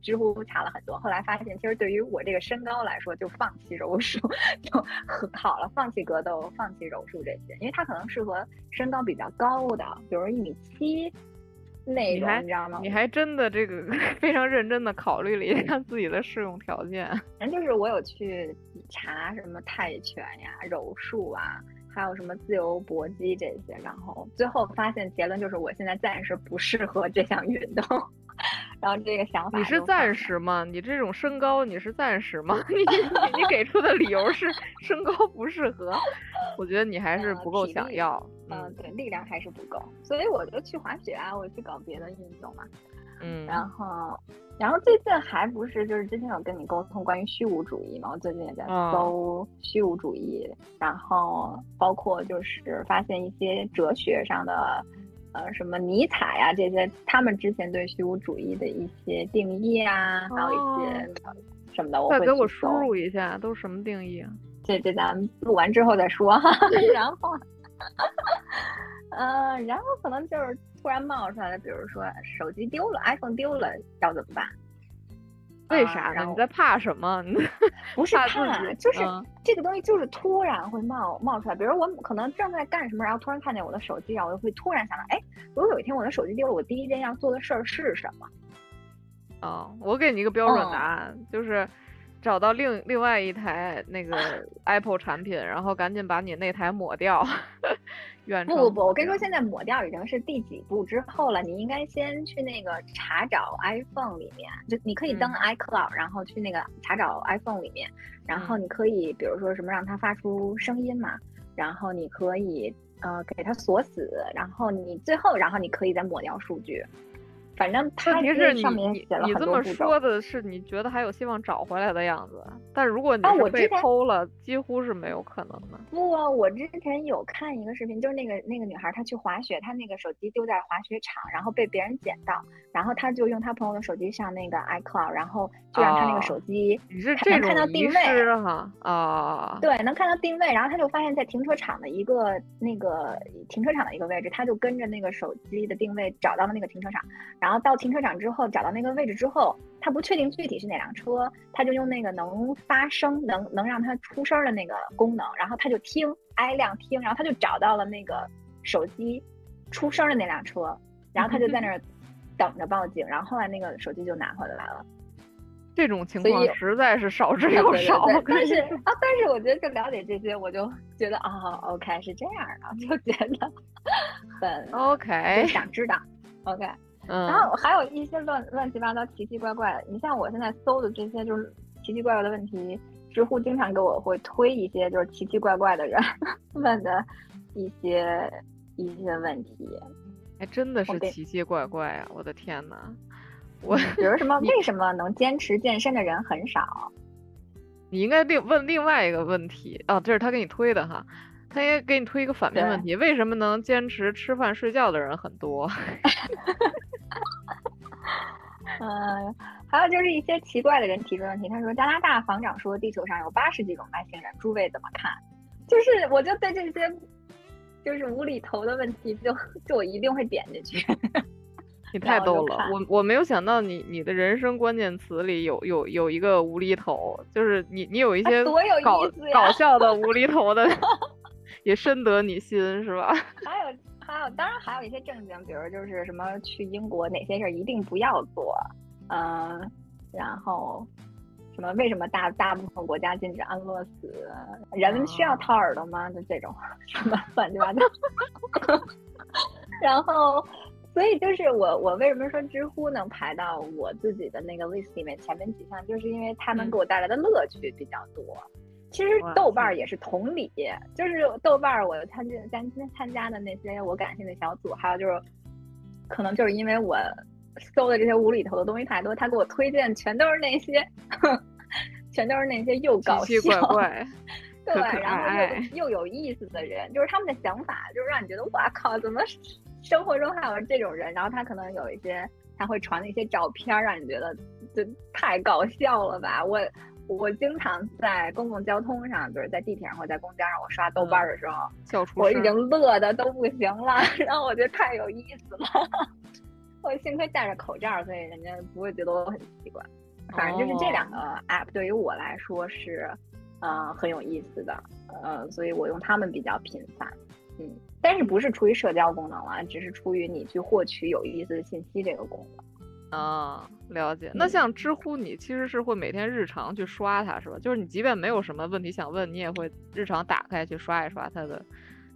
知乎查了很多，后来发现，其实对于我这个身高来说，就放弃柔术 就好了，放弃格斗，放弃柔术这些，因为它可能适合身高比较高的，比如一米七。那种你知道吗？你还真的这个 非常认真的考虑了一下自己的适用条件。反正就是我有去查什么泰拳呀、柔术啊，还有什么自由搏击这些，然后最后发现结论就是我现在暂时不适合这项运动。然后这个想法你是暂时吗？你这种身高你是暂时吗？你你给出的理由是身高不适合，我觉得你还是不够想要。嗯，对，力量还是不够，所以我就去滑雪啊，我去搞别的运动嘛。嗯，然后，然后最近还不是就是之前有跟你沟通关于虚无主义嘛？我最近也在搜虚无主义，然后包括就是发现一些哲学上的。呃，什么尼采呀这些，他们之前对虚无主义的一些定义啊，还有一些什么的，我会再给我输入一下，都是什么定义啊？这这咱们录完之后再说哈。然后，呃，然后可能就是突然冒出来的，比如说手机丢了，iPhone 丢了要怎么办？为啥呢？你在怕什么？不是怕，就是这个东西就是突然会冒冒出来。比如我可能正在干什么，然后突然看见我的手机，然后我就会突然想到，哎，如果有一天我的手机丢了，我第一件要做的事儿是什么？哦，我给你一个标准答案，就是找到另另外一台那个 Apple 产品，然后赶紧把你那台抹掉。不不不，我跟你说，现在抹掉已经是第几步之后了。你应该先去那个查找 iPhone 里面，就你可以登 iCloud，然后去那个查找 iPhone 里面，然后你可以比如说什么让它发出声音嘛，然后你可以呃给它锁死，然后你最后然后你可以再抹掉数据。反正它是上面写了你这么说的是你觉得还有希望找回来的样子，但如果你是被偷了，几乎是没有可能的。不啊，我之前有看一个视频，就是那个那个女孩她去滑雪，她那个手机丢在滑雪场，然后被别人捡到，然后她就用她朋友的手机上那个 iCloud，然后就让她那个手机能看到定位哈啊，对，能看到定位，然后她就发现，在停车场的一个那个停车场的一个位置，她就跟着那个手机的定位找到了那个停车场。然后到停车场之后，找到那个位置之后，他不确定具体是哪辆车，他就用那个能发声、能能让他出声的那个功能，然后他就听，挨辆听，然后他就找到了那个手机出声的那辆车，然后他就在那儿等着报警，然后后来那个手机就拿回来了。这种情况实在是少之又少。但是啊，但是我觉得就了解这些，我就觉得啊，OK 是这样的，就觉得很 OK，想知道 OK。然后还有一些乱乱七八糟、奇奇怪怪的。你像我现在搜的这些，就是奇奇怪怪的问题，知乎经常给我会推一些就是奇奇怪怪的人 问的一些一些问题。还真的是奇奇怪怪啊！我的天呐，我比如什么？为什么能坚持健身的人很少？你应该另问另外一个问题啊！这是他给你推的哈。他也给你推一个反面问题：为什么能坚持吃饭睡觉的人很多？嗯，还有就是一些奇怪的人提出问题。他说：“加拿大防长说地球上有八十几种外星人，诸位怎么看？”就是我就对这些就是无厘头的问题，就就我一定会点进去。你太逗了，我我没有想到你你的人生关键词里有有有一个无厘头，就是你你有一些搞搞笑的无厘头的。也深得你心是吧？还有还有，当然还有一些正经，比如就是什么去英国哪些事儿一定不要做，嗯，然后什么为什么大大部分国家禁止安乐死，人需要掏耳朵吗？就这种什么乱七八糟。然后，所以就是我我为什么说知乎能排到我自己的那个 list 里面前面几项，就是因为它能给我带来的乐趣比较多。其实豆瓣儿也是同理，就是豆瓣儿我参加参参加的那些我感兴趣的小组，还有就是可能就是因为我搜的这些无厘头的东西太多，他给我推荐全都是那些，全都是那些又搞笑怪怪，对，然后又又有意思的人，就是他们的想法，就是让你觉得哇靠，怎么生活中还有这种人？然后他可能有一些他会传的一些照片，让你觉得就太搞笑了吧？我。我经常在公共交通上，就是在地铁上或者在公交上，我刷豆瓣的时候，我已经乐的都不行了。然后我觉得太有意思了。我幸亏戴着口罩，所以人家不会觉得我很奇怪。反正就是这两个 app 对于我来说是，呃，很有意思的。呃，所以我用它们比较频繁。嗯，但是不是出于社交功能了，只是出于你去获取有意思的信息这个功能。啊，了解。那像知乎，你其实是会每天日常去刷它，是吧？就是你即便没有什么问题想问，你也会日常打开去刷一刷它的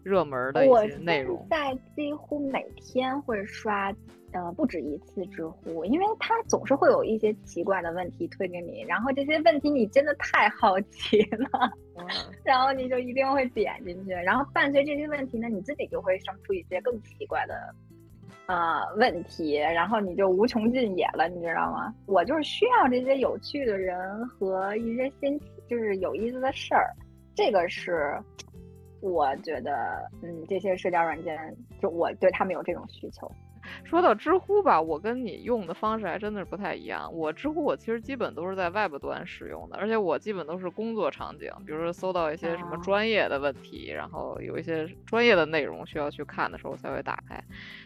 热门的一些内容。在几乎每天会刷，呃，不止一次知乎，因为它总是会有一些奇怪的问题推给你，然后这些问题你真的太好奇了，然后你就一定会点进去，然后伴随这些问题呢，你自己就会生出一些更奇怪的。呃，问题，然后你就无穷尽也了，你知道吗？我就是需要这些有趣的人和一些新，就是有意思的事儿，这个是我觉得，嗯，这些社交软件，就我对他们有这种需求。说到知乎吧，我跟你用的方式还真的是不太一样。我知乎我其实基本都是在 Web 端使用的，而且我基本都是工作场景，比如说搜到一些什么专业的问题，然后有一些专业的内容需要去看的时候才会打开。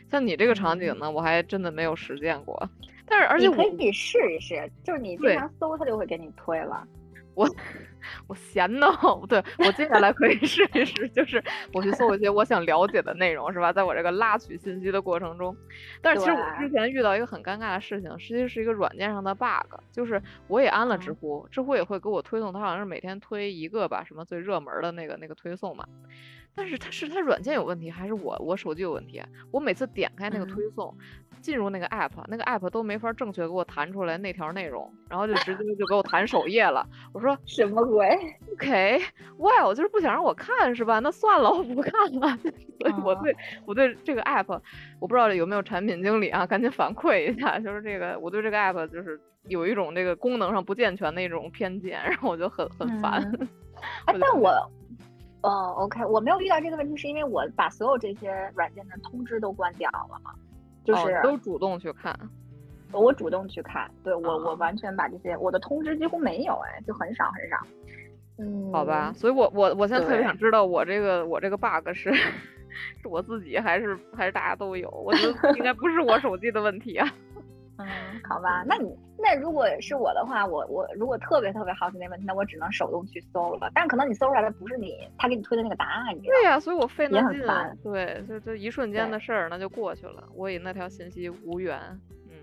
像你这个场景呢，我还真的没有实践过。但是而且可以试一试，就是你经常搜，它就会给你推了。我我闲呢，对我接下来可以试一试，就是我去搜一些我想了解的内容，是吧？在我这个拉取信息的过程中，但是其实我之前遇到一个很尴尬的事情，实际是一个软件上的 bug，就是我也安了知乎，知乎也会给我推送，它好像是每天推一个吧，什么最热门的那个那个推送嘛。但是它是它软件有问题，还是我我手机有问题？我每次点开那个推送。进入那个 app，那个 app 都没法正确给我弹出来那条内容，然后就直接就给我弹首页了。我说 什么鬼？OK，Well，就是不想让我看是吧？那算了，我不看了。所以我对我对这个 app，我不知道有没有产品经理啊，赶紧反馈一下。就是这个，我对这个 app 就是有一种这个功能上不健全的一种偏见，然后我就很很烦。哎，但我，哦，OK，我没有遇到这个问题，是因为我把所有这些软件的通知都关掉了嘛。就是都主动去看，我主动去看，对我我完全把这些我的通知几乎没有，哎，就很少很少。嗯，好吧，所以我我我现在特别想知道，我这个我这个 bug 是 是我自己还是还是大家都有？我觉得应该不是我手机的问题啊。嗯，好吧，那你那如果是我的话，我我如果特别特别好奇那问题，那我只能手动去搜了。但可能你搜出来的不是你他给你推的那个答案，你知道对呀，所以我费那劲。对，就就一瞬间的事儿，那就过去了，我与那条信息无缘。嗯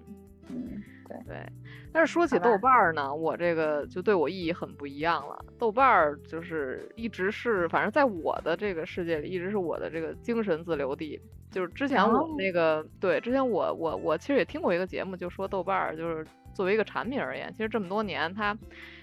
嗯，对对。但是说起豆瓣儿呢，我这个就对我意义很不一样了。豆瓣儿就是一直是，反正在我的这个世界里，一直是我的这个精神自留地。就是之前我那个对，之前我我我其实也听过一个节目，就说豆瓣儿就是作为一个产品而言，其实这么多年它，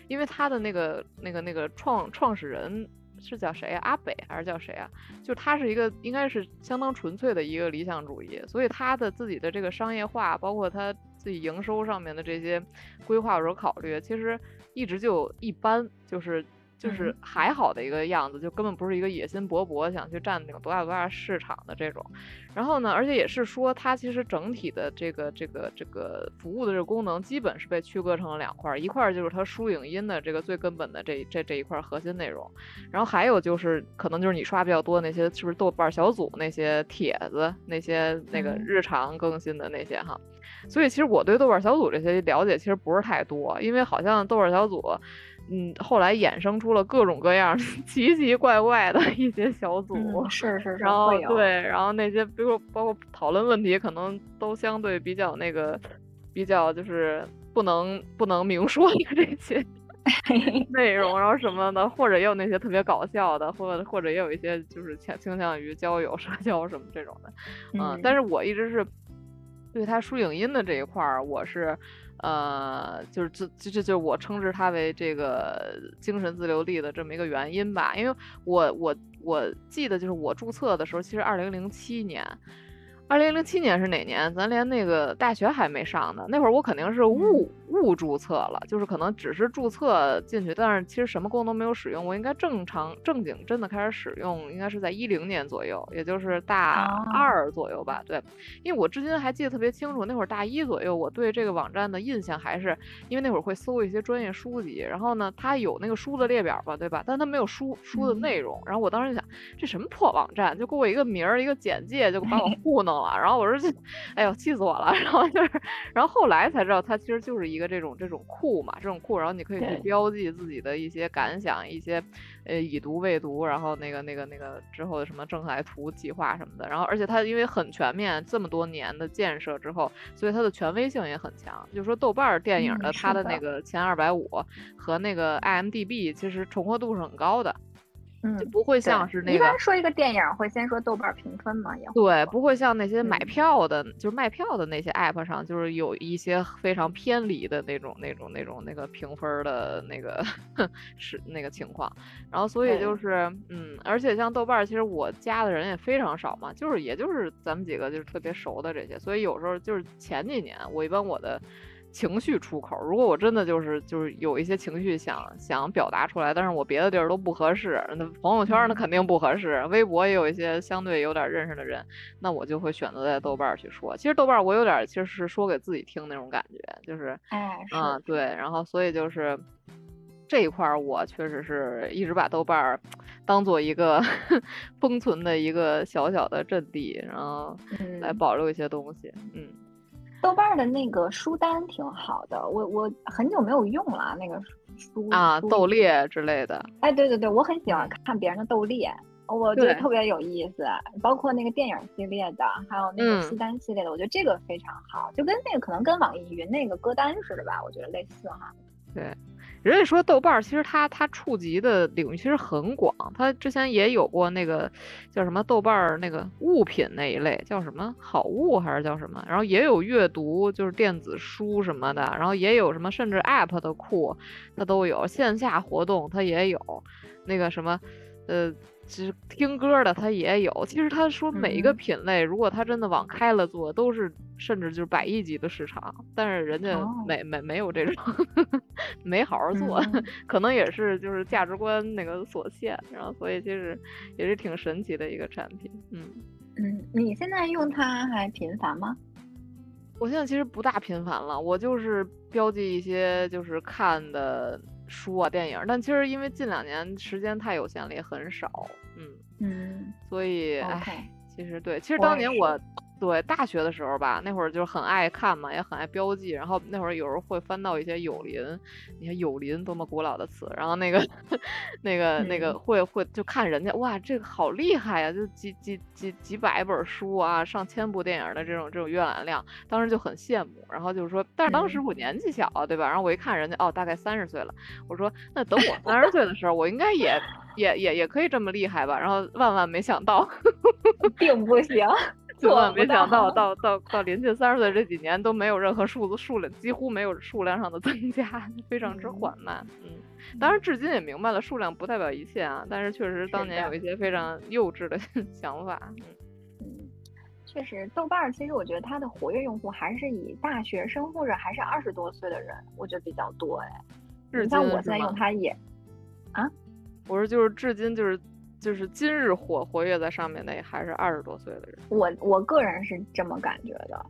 因为它的那个那个那个创创始人是叫谁啊？阿北还是叫谁啊？就他是一个应该是相当纯粹的一个理想主义，所以他的自己的这个商业化，包括他自己营收上面的这些规划或者考虑，其实一直就一般，就是。就是还好的一个样子，就根本不是一个野心勃勃想去占领多大多大市场的这种。然后呢，而且也是说，它其实整体的这个这个这个服务的这个功能，基本是被区隔成了两块，一块就是它输影音的这个最根本的这这这一块核心内容，然后还有就是可能就是你刷比较多那些是不是豆瓣小组那些帖子，那些那个日常更新的那些哈。所以其实我对豆瓣小组这些了解其实不是太多，因为好像豆瓣小组。嗯，后来衍生出了各种各样 奇奇怪怪的一些小组，嗯是是是，然后对，然后那些比如包括讨论问题，可能都相对比较那个，比较就是不能不能明说的这些 内容，然后什么的，或者也有那些特别搞笑的，或者或者也有一些就是倾倾向于交友、社交什么这种的，嗯但是我一直是对他输影音的这一块儿，我是。呃，就是这这这就是我称之它为这个精神自留地的这么一个原因吧，因为我我我记得就是我注册的时候，其实二零零七年，二零零七年是哪年？咱连那个大学还没上呢，那会儿我肯定是误误注册了，就是可能只是注册进去，但是其实什么功能没有使用。我应该正常正经真的开始使用，应该是在一零年左右，也就是大哦二左右吧。对，因为我至今还记得特别清楚，那会儿大一左右，我对这个网站的印象还是因为那会儿会搜一些专业书籍，然后呢，它有那个书的列表吧，对吧？但它没有书书的嗯内容。然后我当时就想，这什么破网站，就给我一个名儿一个简介，就把我糊弄了。然后我说这，哎呦，气死我了。然后就是，然后后来才知道，它其实就是一个这种这种库嘛，这种库，然后你可以去标记自己的一些感想，一些呃已读未读，然后那个那个那个之后的什么正海图计划什么的。然后而且它因为很全面，这么多年的建设之后，所以它的权威性也很强。就是说豆瓣儿电影嗯的它的那个前二百五和那个 IMDB 其实重合度是很高的，嗯就，不会像是那个一般说一个电影会先说豆瓣评分嘛，也会对，不会像那些买嗯票的，就是卖票的那些 app 上，就是有一些非常偏离的那种、那种、那种、那个评分的那个 是那个情况。然后，所以就是，嗯，而且像豆瓣，其实我加的人也非常少嘛，就是也就是咱们几个就是特别熟的这些，所以有时候就是前几年，我一般我的。情绪出口，如果我真的就是就是有一些情绪想想表达出来，但是我别的地儿都不合适，那朋友圈那嗯肯定不合适，微博也有一些相对有点认识的人，那我就会选择在豆瓣儿去说。其实豆瓣儿我有点儿其实是说给自己听那种感觉，就是哎，是啊、对，然后所以就是这一块儿我确实是一直把豆瓣儿当做一个 封存的一个小小的阵地，然后来嗯，保留一些东西，嗯。豆瓣的那个书单挺好的，我我很久没有用了那个书啊，书斗猎之类的，哎，对对对，我很喜欢看别人的斗猎，我觉得特别有意思，包括那个电影系列的，还有那个嗯书单系列的，我觉得这个非常好，就跟那个可能跟网易云那个歌单似的吧，我觉得类似哈。对，人家说豆瓣儿其实它它触及的领域其实很广，它之前也有过那个叫什么豆瓣儿那个物品那一类，叫什么好物还是叫什么，然后也有阅读就是电子书什么的，然后也有什么甚至 App 的库它都有，线下活动它也有，那个什么呃。其实听歌的他也有，其实他说每一个嗯品类，如果他真的往开了做，都是甚至就是百亿级的市场，但是人家哦没没没有这种，没好好做，嗯 可能也是就是价值观那个所限，然后所以其实也是挺神奇的一个产品。嗯，嗯，你现在用它还频繁吗？我现在其实不大频繁了，我就是标记一些就是看的书啊、电影，但其实因为近两年时间太有限了，也很少。嗯，嗯所以哎，其实对，其实当年我对大学的时候吧，那会儿就是很爱看嘛，也很爱标记，然后那会儿有时候会翻到一些友邻，你看友邻多么古老的词，然后那个 那个那个嗯会会就看人家哇，这个好厉害呀、就几几几几百本书啊，上千部电影的这种这种阅览量，当时就很羡慕，然后就是说，但是当时嗯我年纪小啊，对吧？然后我一看人家哦，大概三十岁了，我说那等我三十岁的时候，我应该也也也也可以这么厉害吧？然后万万没想到。并不行，万做不万没想到，到到到到临近三十岁这几年都没有任何数字数量，几乎没有数量上的增加，非常之嗯缓慢。嗯，当然至今也明白了，数量不代表一切啊。但是确实当年有一些非常幼稚的 想法。嗯，嗯，确实，豆瓣儿其实我觉得它的活跃用户还是以大学生或者还是二十多岁的人，我觉得比较多哎。至你像我现在用它也啊，我说就是至今就是就是今日活活跃在上面的还是二十多岁的人。我我个人是这么感觉的。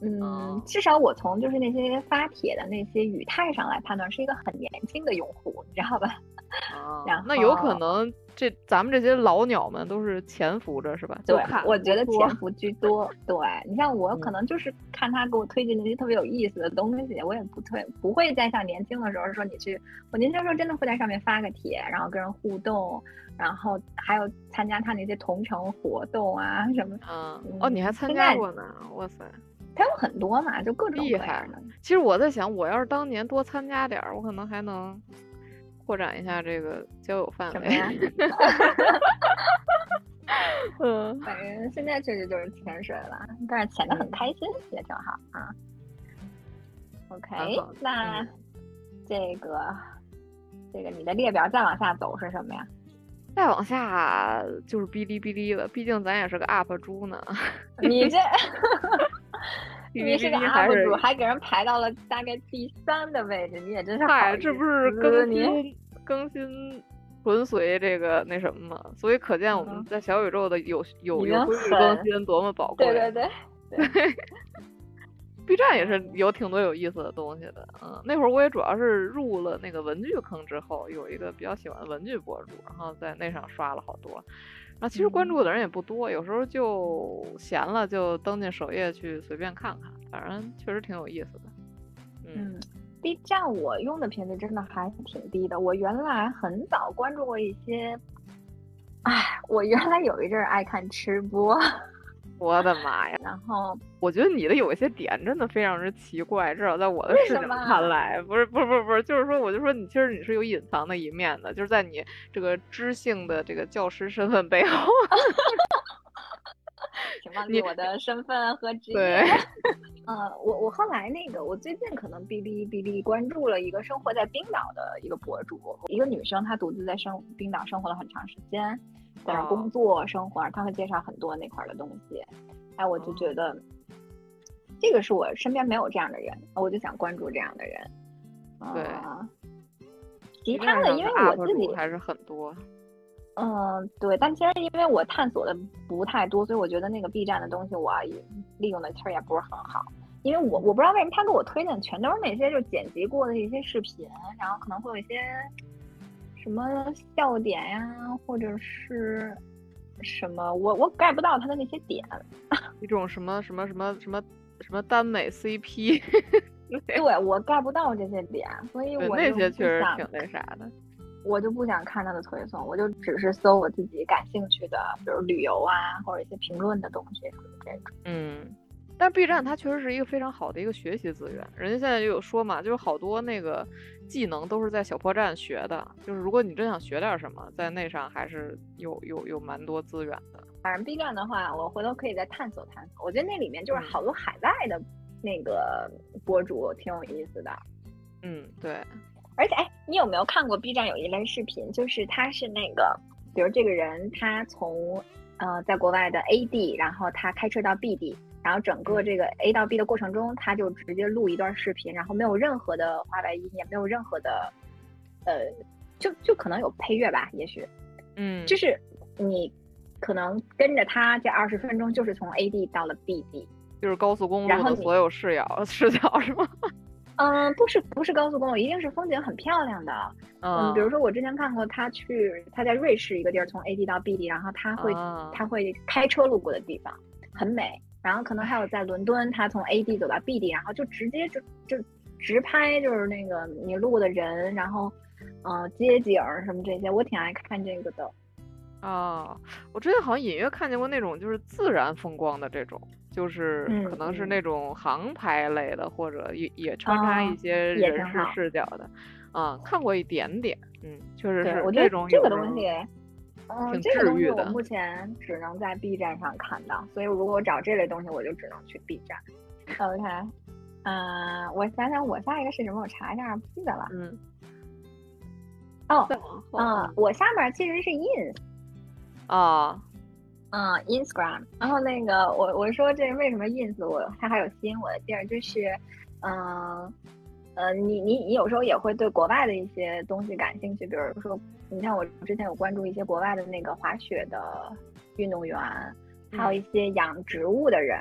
嗯哦，至少我从就是那些发帖的那些语态上来判断，是一个很年轻的用户，你知道吧？啊 然那有可能这咱们这些老鸟们都是潜伏着是吧？对，我觉得潜伏居多。对你像我，可嗯能就是看他给我推荐那些特别有意思的东西，我也不推，不会再像年轻的时候说你去。我年轻的时候真的会在上面发个帖，然后跟人互动，然后还有参加他那些同城活动啊什么。嗯，哦，你还参加过呢，哇塞！他有很多嘛，就各种厉害。其实我在想，我要是当年多参加点儿，我可能还能扩展一下这个交友范围。嗯，反正现在确实就是潜水了，但是潜的很开心，也挺好啊。OK，那嗯这个这个你的列表再往下走是什么呀？再往下就是哔哩哔哩了，毕竟咱也是个 UP 主呢。你这 你是个 UP 主，还给人排到了大概第三的位置，你也真是好嗨，这不是思更你新更新纯随这个那什么吗？所以可见我们嗯在小宇宙的有有有规律更很新多么宝贵。对对对，B 站也是有挺多有意思的东西的，嗯，那会儿我也主要是入了那个文具坑之后，有一个比较喜欢的文具博主，然后在那上刷了好多，然后其实关嗯。注的人也不多，有时候就闲了就登进首页去随便看看，反正确实挺有意思的，嗯嗯，B 站我用的频率真的还挺低的。我原来很早关注过一些，哎，我原来有一阵儿爱看吃播，我的妈呀！然后我觉得你的有一些点真的非常之奇怪，至少在我的视角看来，不是不是不是不是，就是说，我就说你其实你是有隐藏的一面的，就是在你这个知性的这个教师身份背后，请忘你记我的身份和职对业。呃，我我后来那个，我最近可能哔哩哔哩关注了一个生活在冰岛的一个博主，一个女生，她独自在生冰岛生活了很长时间，在那工作生活，他会介绍很多那块儿的东西。哎，我就觉得这个是我身边没有这样的人，我就想关注这样的人。对啊其他的，因为我自己还是很多，嗯，对，但其实因为我探索的不太多，所以我觉得那个 B 站的东西我也利用的其实也不是很好。因为我我不知道为什么他给我推荐的全都是那些就剪辑过的一些视频，然后可能会有一些什么笑点呀，或者是什么，我我 get 不到他的那些点。一种什么什么什么什么什么耽美 CP，对我 get 不到这些点，所以我那些确实挺那啥的。我就不想看他的推送，我就只是搜我自己感兴趣的，比如旅游啊，或者一些评论的东西这种。嗯，但 B 站它确实是一个非常好的一个学习资源。人家现在就有说嘛，就是好多那个技能都是在小破站学的，就是如果你真想学点什么，在那上还是有有有蛮多资源的。反正 B 站的话，我回头可以再探索探索。我觉得那里面就是嗯好多海外的那个博主挺有意思的。嗯，对，而且，哎，你有没有看过 B 站有一类视频，就是他是那个，比如这个人他从呃在国外的 A 地，然后他开车到 B 地，然后整个这个 A 到 B 的过程中，他就直接录一段视频，然后没有任何的画外音，也没有任何的，呃，就就可能有配乐吧，也许，嗯，就是你可能跟着他这二十分钟，就是从 A 地到了 B 地。就是高速公然后你路的所有视角 视角是吗？嗯，不是不是高速公路，一定是风景很漂亮的。嗯，嗯，比如说我之前看过他去他在瑞士一个地儿从 A 地到 B 地，然后他会、啊他会开车路过的地方很美，然后可能还有在伦敦，他从 A 地走到 B 地，然后就直接就就直拍就是那个你路过的人，然后呃街景儿什么这些，我挺爱看这个的。啊，我之前好像隐约看见过那种就是自然风光的这种，就是可嗯能是嗯那种航拍类的，或者也也穿插一哦些人视也挺好视角的，啊，看过一点点，嗯，确实是对，我觉得种这个东西。嗯，挺这个东西我目前只能在 B 站上看到，所以如果我找这类东西，我就只能去 B 站。OK，嗯、我想想我下一个是什么，我查一下，不记得了。嗯，哦，嗯，我下面其实是 ins，哦，嗯，Instagram。然后那个我我说这为什么 ins 我它还有吸引我的地儿，就是，嗯呃，你你你有时候也会对国外的一些东西感兴趣，比如说，你像我之前有关注一些国外的那个滑雪的运动员，还有一些养植物的人，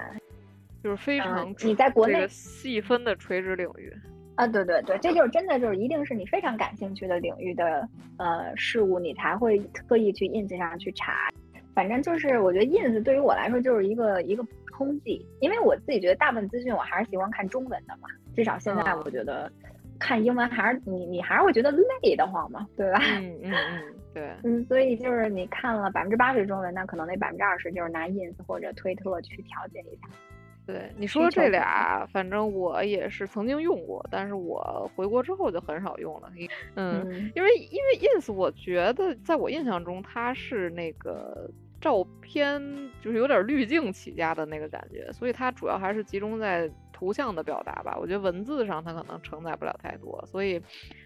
就是非嗯常你在国内细分的垂直领域。啊，对对对，这就是真的就是一定是你非常感兴趣的领域的呃事物，你才会特意去 ins 上去查。反正就是我觉得 ins 对于我来说就是一个一个补充剂，因为我自己觉得大部分资讯我还是喜欢看中文的嘛，至少现在嗯我觉得看英文还是你你还是会觉得累得慌嘛，对吧？嗯嗯嗯，对，嗯，所以就是你看了百分之八十中文，那可能那百分之二十就是拿 ins 或者推特去调节一下。对，你说这俩，反正我也是曾经用过，但是我回国之后就很少用了。嗯因为因为 ins，我觉得在我印象中它是那个照片就是有点滤镜起家的那个感觉，所以它主要还是集中在图像的表达吧。我觉得文字上它可能承载不了太多，所以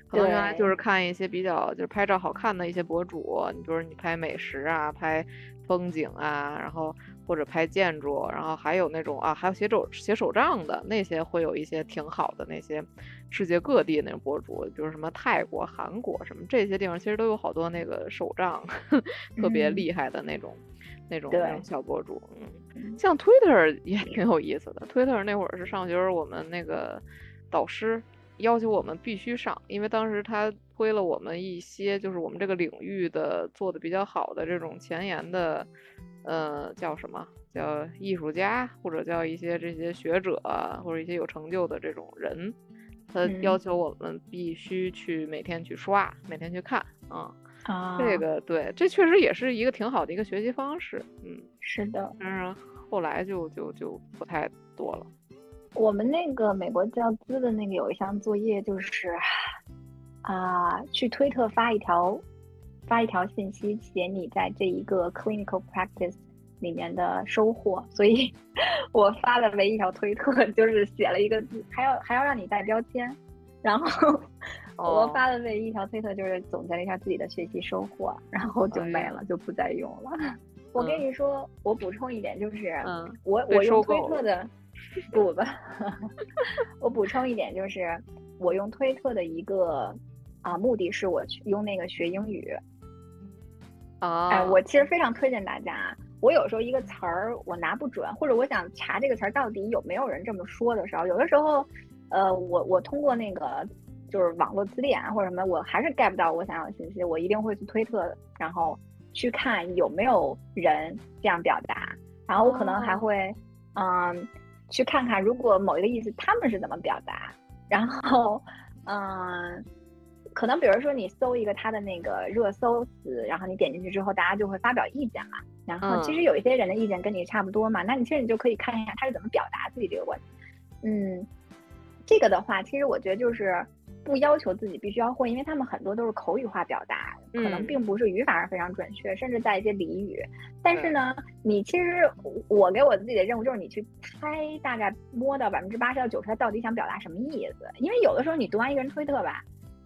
可能原来就是看一些比较就是拍照好看的一些博主，你比如说你拍美食啊，拍风景啊，然后或者拍建筑，然后还有那种啊，还有写手写手账的那些，会有一些挺好的那些世界各地那种博主，比如什么泰国、韩国什么这些地方，其实都有好多那个手账 特别嗯厉害的那种、那种那种小博主。嗯，嗯 像 Twitter 也挺有意思的。Twitter 那会儿是上学时候我们那个导师要求我们必须上，因为当时他推了我们一些就是我们这个领域的做的比较好的这种前沿的，呃，叫什么？叫艺术家，或者叫一些这些学者，或者一些有成就的这种人，他嗯要求我们必须去每天去刷，每天去看啊。啊，这个对，这确实也是一个挺好的一个学习方式，嗯。是的。但是后来就就就不太多了。我们那个美国教资的那个有一项作业就是，啊，去推特发一条发一条信息，写你在这一个 clinical practice 里面的收获。所以 我发了唯一一条推特就是写了一个字，还要还要让你带标签。然后我哦发的唯一一条推特就是总结了一下自己的学习收获，然后就没了，就不再用了。我跟嗯你说，我补充一点，就是嗯我我用推特的，不不不，我补充一点，就是我用推特的一个啊、目的是我去用那个学英语。啊，哎，我其实非常推荐大家。我有时候一个词儿我拿不准，或者我想查这个词儿到底有没有人这么说的时候，有的时候，呃，我我通过那个就是网络词典啊或者什么，我还是 get 不到我想要的信息，我一定会去推特，然后去看有没有人这样表达，然后我可能还哦会，嗯，去看看如果某一个意思他们是怎么表达，然后，嗯。可能比如说你搜一个他的那个热搜词，然后你点进去之后，大家就会发表意见嘛。然后其实有一些人的意见跟你差不多嘛，那你其实你就可以看一下他是怎么表达自己这个问题。嗯，这个的话，其实我觉得就是不要求自己必须要会，因为他们很多都是口语化表达，可能嗯并不是语法上非常准确，甚至在一些俚语。但是呢，你其实我给我自己的任务就是你去猜，大概摸到百分之八十到九十，他到底想表达什么意思。因为有的时候你读完一个人推特吧，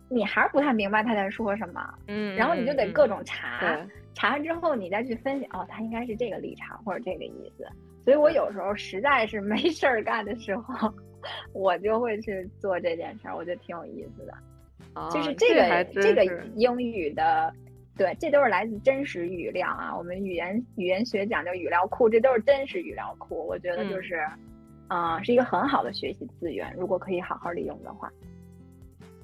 你还是不太明白他在说什么，嗯，然后你就得嗯各种查，对，查完之后你再去分析，哦，他应该是这个立场或者这个意思。所以我有时候实在是没事儿干的时候，我就会去做这件事儿，我觉得挺有意思的。就是啊这个还这个英语的，对，这都是来自真实语料啊。我们语言语言学讲究语料库，这都是真实语料库。我觉得就嗯是，啊、是一个很好的学习资源，如果可以好好利用的话。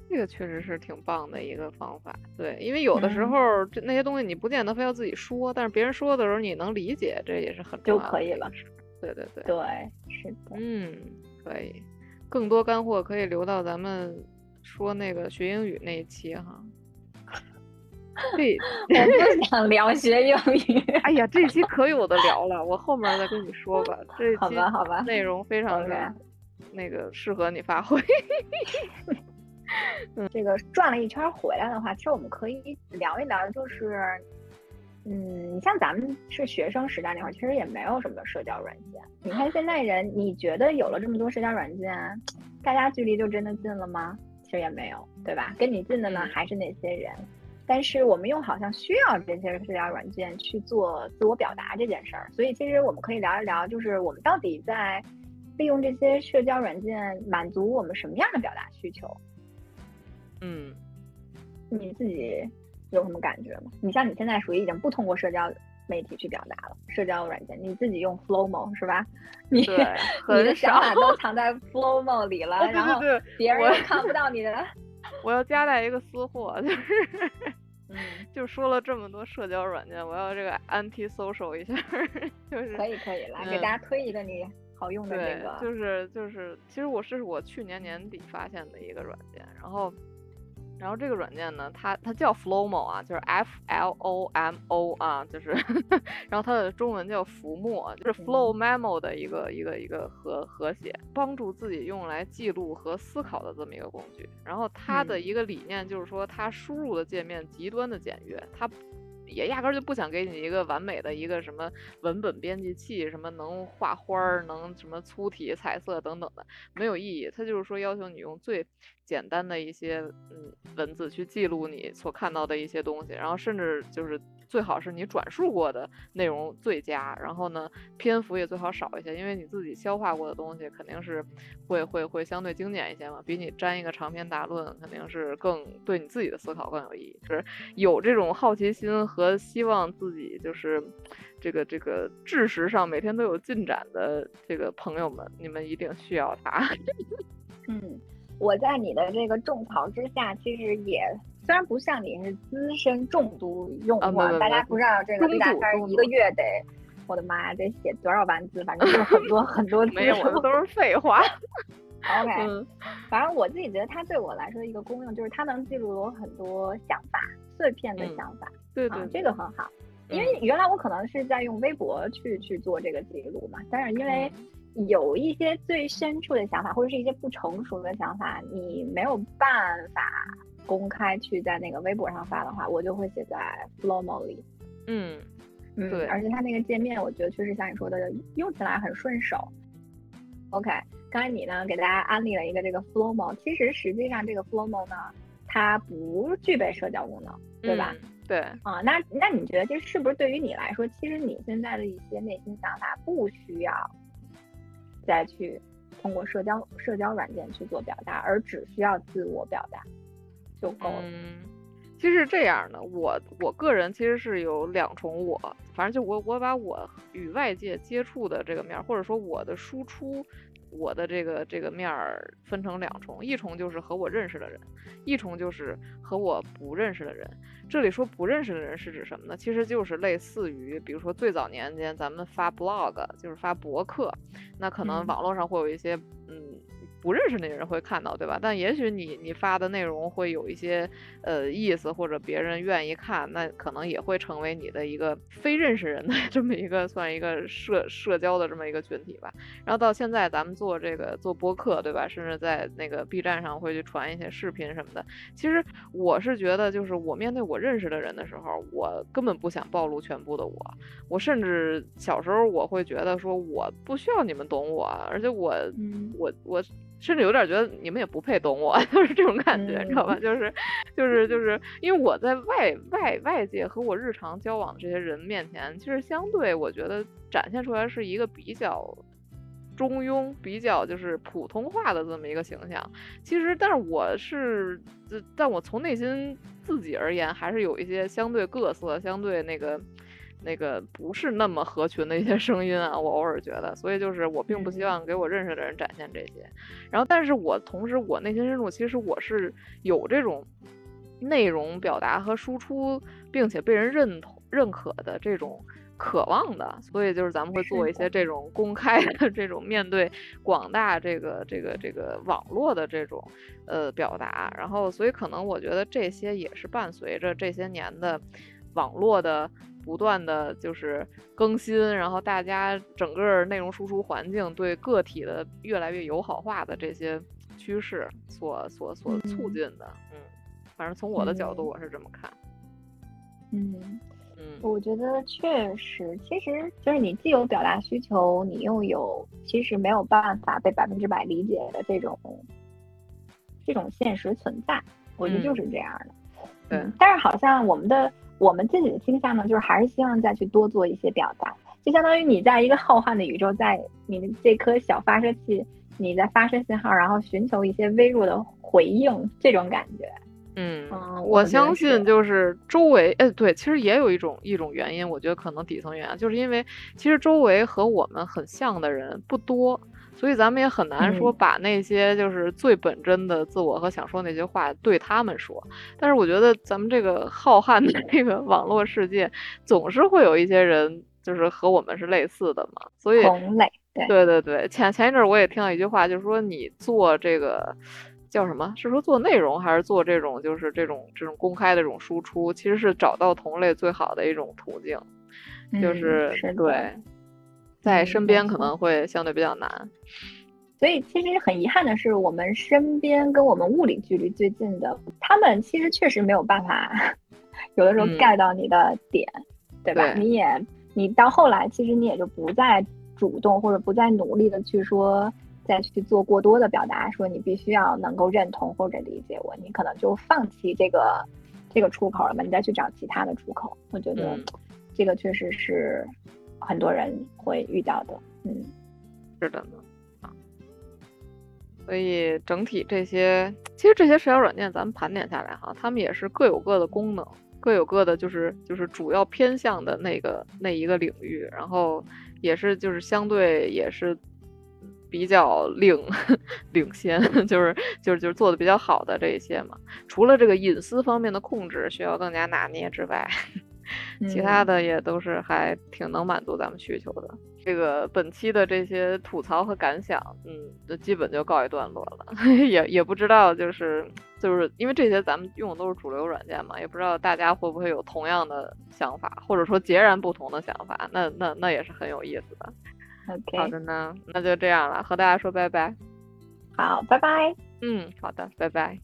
这个确实是挺棒的一个方法，对，因为有的时嗯候这那些东西你不见得非要自己说，但是别人说的时候你能理解，这也是很就重要的可以了。对对对，对，是的。嗯，可以，更多干货可以留到咱们说那个学英语那一期哈。对，我不想聊学英语。哎呀，这期可有的聊了，我后面再跟你说吧。这一好期吧好吧内容非常的那个适合你发挥。这个转了一圈回来的话，其实我们可以聊一聊，就是，嗯，你像咱们是学生时代那会儿，其实也没有什么社交软件。你看现在人，你觉得有了这么多社交软件，大家距离就真的近了吗？其实也没有，对吧？跟你近的呢，嗯还是那些人。但是我们又好像需要这些社交软件去做自我表达这件事儿，所以其实我们可以聊一聊，就是我们到底在利用这些社交软件满足我们什么样的表达需求？嗯，你自己有什么感觉吗？你像你现在属于已经不通过社交媒体去表达了，社交软件，你自己用 Flowmo 是吧？你对，你的想法。都藏在 Flowmo 里了，然后别人又看不到你的。我要夹带一个私货，就是嗯，就说了这么多社交软件，我要这个 anti social 一下，就是可以可以，来给嗯大家推一个你好用的这个，，就是就是，其实我是我去年年底发现的一个软件，然后然后这个软件呢，它它叫 Flowmo 啊，就是 F L O M O 啊，就是 然后它的中文叫浮墨，就是嗯 Flow Memo 的一个一个一个和和谐，帮助自己用来记录和思考的这么一个工具。然后它的嗯一个理念就是说，它输入的界面极端的简约，它也压根儿就不想给你一个完美的一个什么文本编辑器，什么能画花儿，能什么粗体、彩色等等的，没有意义。它就是说要求你用最简单的一些嗯文字去记录你所看到的一些东西，然后甚至就是最好是你转述过的内容最佳，然后呢篇幅也最好少一些，因为你自己消化过的东西肯定是会会会相对精简一些嘛，比你粘一个长篇大论肯定是更对你自己的思考更有意义。就是有这种好奇心和希望自己就是这个这个知识上每天都有进展的这个朋友们，你们一定需要它。嗯，我在你的这个种草之下，其实也虽然不像你是资深重度用户，啊大家不知道这个大度中片儿一个月得，我的妈呀，得写多少万字，反正就是很多很多字。没有，我的都是废话。OK，嗯。反正我自己觉得它对我来说的一个功用就是它能记录了我很多想法，碎片的嗯想法、对对，，啊这个很好。因嗯。为原来我可能是在用微博去去做这个记录嘛，但是因为嗯有一些最深处的想法，或者是一些不成熟的想法，你没有办法公开去在那个微博上发的话，我就会写在 Flowmo 里。嗯嗯，对而且它那个界面，我觉得确实像你说的，用起来很顺手。OK，刚才你呢给大家安利了一个这个 Flowmo，其实实际上这个 Flowmo 呢，它不具备社交功能，对吧？嗯对，啊，那那你觉得这是不是对于你来说，其实你现在的一些内心想法不需要再去通过社交社交软件去做表达，而只需要自我表达就够了？嗯，其实这样的，我我个人其实是有两重我，反正就我我把我与外界接触的这个面儿，或者说我的输出。我的这个这个面儿分成两重，一重就是和我认识的人，一重就是和我不认识的人。这里说不认识的人是指什么呢？其实就是类似于，比如说最早年间咱们发 blog，就是发博客，那可能嗯网络上会有一些嗯不认识的人会看到，对吧？但也许你你发的内容会有一些呃意思，或者别人愿意看，那可能也会成为你的一个非认识人的这么一个算一个社社交的这么一个群体吧。然后到现在咱们做这个做播客，对吧？甚至在那个 B 站上会去传一些视频什么的。其实我是觉得，就是我面对我认识的人的时候，我根本不想暴露全部的我。我甚至小时候我会觉得说，我不需要你们懂我，而且我嗯我我甚至有点觉得你们也不配懂我，就是这种感觉，你知道吧？就是就是就是因为我在外外外界和我日常交往的这些人面前，其实相对我觉得展现出来是一个比较。中庸比较就是普通话的这么一个形象，其实，但是我是，呃但我从内心自己而言，还是有一些相对各色、相对那个那个不是那么合群的一些声音啊，我偶尔觉得，所以就是我并不希嗯。望给我认识的人展现这些，然后，但是我同时我内心深处其实我是有这种内容表达和输出，并且被人认同认可的这种。渴望的，所以就是咱们会做一些这种公开的这种面对广大这个这个这个网络的这种呃表达，然后所以可能我觉得这些也是伴随着这些年的网络的不断的就是更新，然后大家整个内容输出环境对个体的越来越友好化的这些趋势所所所促嗯。进的，嗯，反正从我的角度嗯。我是这么看，嗯。嗯。我觉得确实，其实就是你既有表达需求，你又有其实没有办法被百分之百理解的这种这种现实存在，我觉得就是这样的。对。嗯，但是好像我们的我们自己的倾向呢，就是还是希望再去多做一些表达，就相当于你在一个浩瀚的宇宙，在你的这颗小发射器，你在发射信号，然后寻求一些微弱的回应，这种感觉。嗯，嗯，我相信就是周围，哎，对，其实也有一种一种原因，我觉得可能底层原因，就是因为其实周围和我们很像的人不多，所以咱们也很难说嗯。把那些就是最本真的自我和想说那些话对他们说。但是我觉得咱们这个浩瀚的这个网络世界，总是会有一些人就是和我们是类似的嘛，所以同类，对，对对对，前前一阵儿我也听到一句话，就是说你做这个叫什么？是说做内容还是做这种就是这种这种公开的这种输出，其实是找到同类最好的一种途径，就嗯是对，在身边可能会相对比较难。所以其实很遗憾的是，我们身边跟我们物理距离最近的，他们其实确实没有办法，有的时候嗯 get 到你的点，对吧？对你也你到后来，其实你也就不再主动或者不再努力的去说，再去做过多的表达，说你必须要能够认同或者理解我，你可能就放弃这个这个出口了嘛，你再去找其他的出口。我觉得嗯这个确实是很多人会遇到的，嗯。是的呢，所以整体这些，其实这些社交软件咱们盘点下来哈，他们也是各有各的功能，各有各的就是就是主要偏向的那个那一个领域，然后也是就是相对也是比较领 领先，就是就是就是做的比较好的这些嘛。除了这个隐私方面的控制需要更加拿捏之外，其他嗯的也都是还挺能满足咱们需求的。这个本期的这些吐槽和感想，嗯，就基本就告一段落了。也也不知道，就是就是因为这些咱们用的都是主流软件嘛，也不知道大家会不会有同样的想法，或者说截然不同的想法。那那那也是很有意思的。好的呢，那就这样了，和大家说拜拜。好，拜拜。嗯，好的，拜拜。